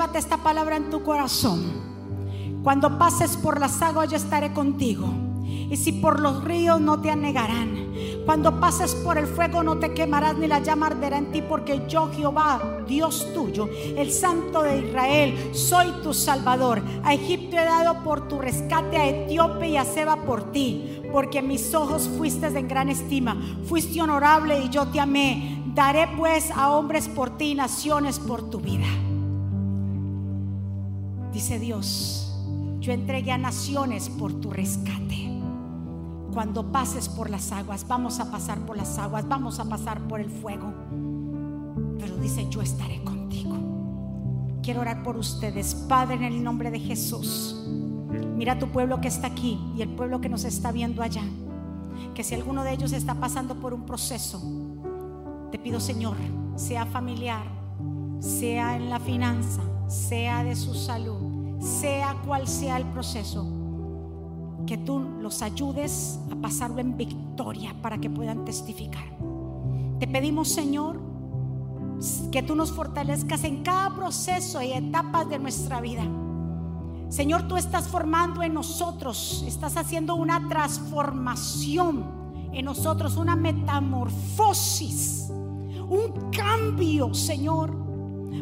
Llévate esta palabra en tu corazón. Cuando pases por las aguas yo estaré contigo. Y si por los ríos no te anegarán. Cuando pases por el fuego no te quemarás ni la llama arderá en ti porque yo Jehová, Dios tuyo, el Santo de Israel, soy tu Salvador. A Egipto he dado por tu rescate, a Etíope y a Seba por ti. Porque mis ojos fuiste en gran estima, fuiste honorable y yo te amé. Daré pues a hombres por ti y naciones por tu vida. Dice Dios, yo entregué a naciones por tu rescate. Cuando pases por las aguas, vamos a pasar por las aguas, vamos a pasar por el fuego. Pero dice, yo estaré contigo. Quiero orar por ustedes, Padre, en el nombre de Jesús. Mira tu pueblo que está aquí y el pueblo que nos está viendo allá. Que si alguno de ellos está pasando por un proceso, te pido, Señor, sea familiar, sea en la finanza, sea de su salud, sea cual sea el proceso, que tú los ayudes a pasarlo en victoria para que puedan testificar. Te pedimos, Señor, que tú nos fortalezcas en cada proceso y etapas de nuestra vida. Señor, tú estás formando en nosotros, estás haciendo una transformación en nosotros, una metamorfosis, un cambio, Señor.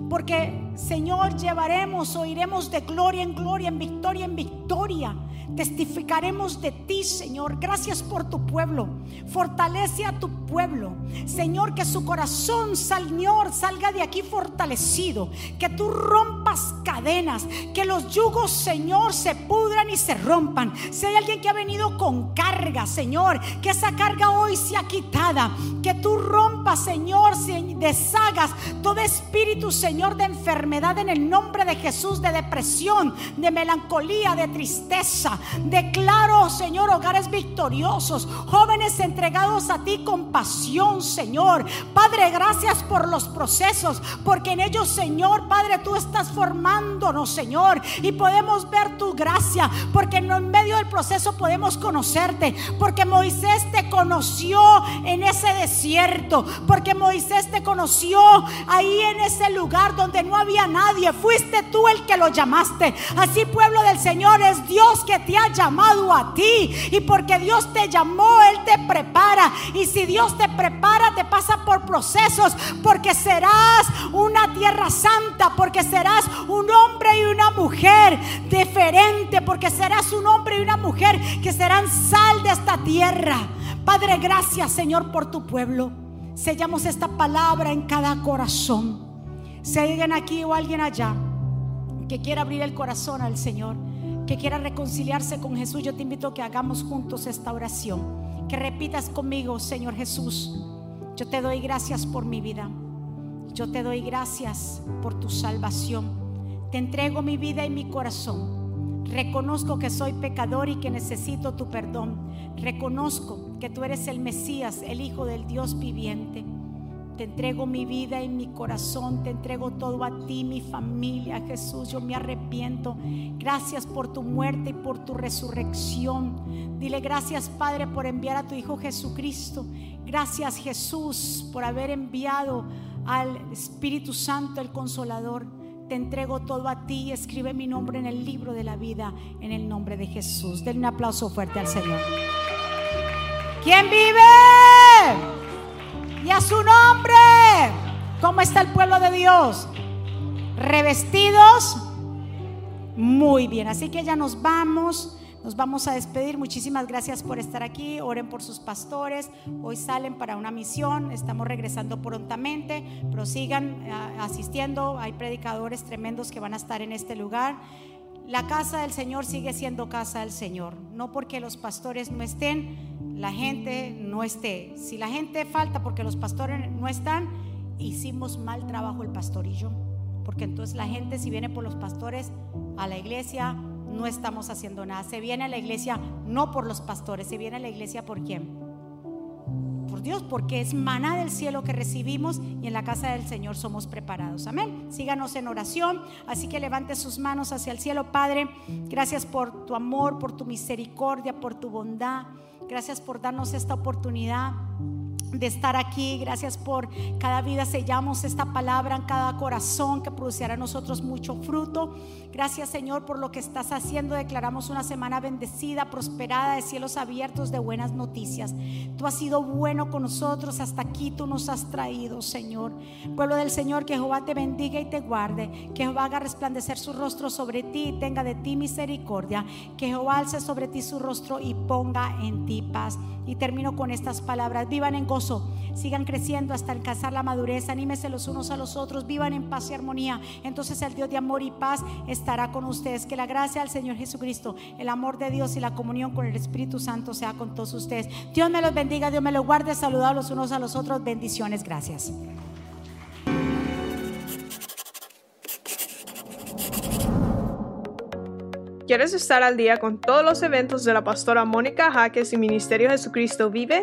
Porque, Señor, llevaremos o iremos de gloria en gloria, en victoria en victoria. Testificaremos de ti, Señor. Gracias por tu pueblo. Fortalece a tu pueblo. Señor, que su corazón, Señor, salga de aquí fortalecido. Que tú rompas cadenas. Que los yugos, Señor, se pudran y se rompan. Si hay alguien que ha venido con carga, Señor, que esa carga hoy sea quitada. Que tú rompas, Señor, deshagas todo espíritu, Señor, de enfermedad en el nombre de Jesús, de depresión, de melancolía, de tristeza. Declaro, Señor, hogares victoriosos, jóvenes entregados a ti con pasión, Señor. Padre, gracias por los procesos, porque en ellos, Señor, Padre, tú estás formándonos, Señor, y podemos ver tu gracia, porque en medio del proceso podemos conocerte, porque Moisés te conoció en ese desierto, porque Moisés te conoció ahí en ese lugar donde no había nadie, fuiste tú el que lo llamaste. Así, pueblo del Señor, es Dios que te ha llamado a ti. Y porque Dios te llamó, Él te prepara. Y si Dios te prepara, te pasa por procesos. Porque serás una tierra santa. Porque serás un hombre y una mujer diferente. Porque serás un hombre y una mujer que serán sal de esta tierra. Padre, gracias Señor por tu pueblo. Sellamos esta palabra en cada corazón. Si alguien aquí o alguien allá que quiera abrir el corazón al Señor, que quiera reconciliarse con Jesús, yo te invito a que hagamos juntos esta oración. Que repitas conmigo, Señor Jesús, yo te doy gracias por mi vida. Yo te doy gracias por tu salvación. Te entrego mi vida y mi corazón. Reconozco que soy pecador y que necesito tu perdón. Reconozco que tú eres el Mesías, el Hijo del Dios viviente. Te entrego mi vida y mi corazón, te entrego todo a ti, mi familia, Jesús. Yo me arrepiento. Gracias por tu muerte y por tu resurrección. Dile gracias, Padre, por enviar a tu Hijo Jesucristo. Gracias, Jesús, por haber enviado al Espíritu Santo, el Consolador. Te entrego todo a ti escribe mi nombre en el libro de la vida en el nombre de Jesús. Denle un aplauso fuerte al Señor. ¿Quién vive? Y a su nombre. ¿Cómo está el pueblo de Dios? Revestidos. Muy bien, así que ya nos vamos. Nos vamos a despedir. Muchísimas gracias por estar aquí. Oren por sus pastores. Hoy salen para una misión. Estamos regresando prontamente. Prosigan eh, asistiendo. Hay predicadores tremendos que van a estar en este lugar. La casa del Señor sigue siendo casa del Señor. No porque los pastores no estén, la gente no esté. Si la gente falta porque los pastores no están, hicimos mal trabajo el pastor y yo. Porque entonces la gente si viene por los pastores a la iglesia, no estamos haciendo nada. Se viene a la iglesia no por los pastores, se viene a la iglesia por quién. Dios, porque es maná del cielo que recibimos y en la casa del Señor somos preparados. Amén. Síganos en oración. Así que levante sus manos hacia el cielo, Padre. Gracias por tu amor, por tu misericordia, por tu bondad. Gracias por darnos esta oportunidad de estar aquí. Gracias por cada vida sellamos esta palabra en cada corazón que producirá a nosotros mucho fruto. Gracias Señor por lo que estás haciendo. Declaramos una semana bendecida, prosperada, de cielos abiertos, de buenas noticias. Tú has sido bueno con nosotros. Hasta aquí tú nos has traído, Señor. Pueblo del Señor, que Jehová te bendiga y te guarde. Que Jehová haga resplandecer su rostro sobre ti y tenga de ti misericordia. Que Jehová alce sobre ti su rostro y ponga en ti paz. Y termino con estas palabras. Vivan en gozo, sigan creciendo hasta alcanzar la madurez. Anímese los unos a los otros, vivan en paz y armonía. Entonces el Dios de amor y paz estará con ustedes. Que la gracia del Señor Jesucristo, el amor de Dios y la comunión con el Espíritu Santo sea con todos ustedes. Dios me los bendiga, Dios me los guarde. Saludados los unos a los otros. Bendiciones, gracias. ¿Quieres estar al día con todos los eventos de la pastora Mónica Jaques y Ministerio Jesucristo Vive?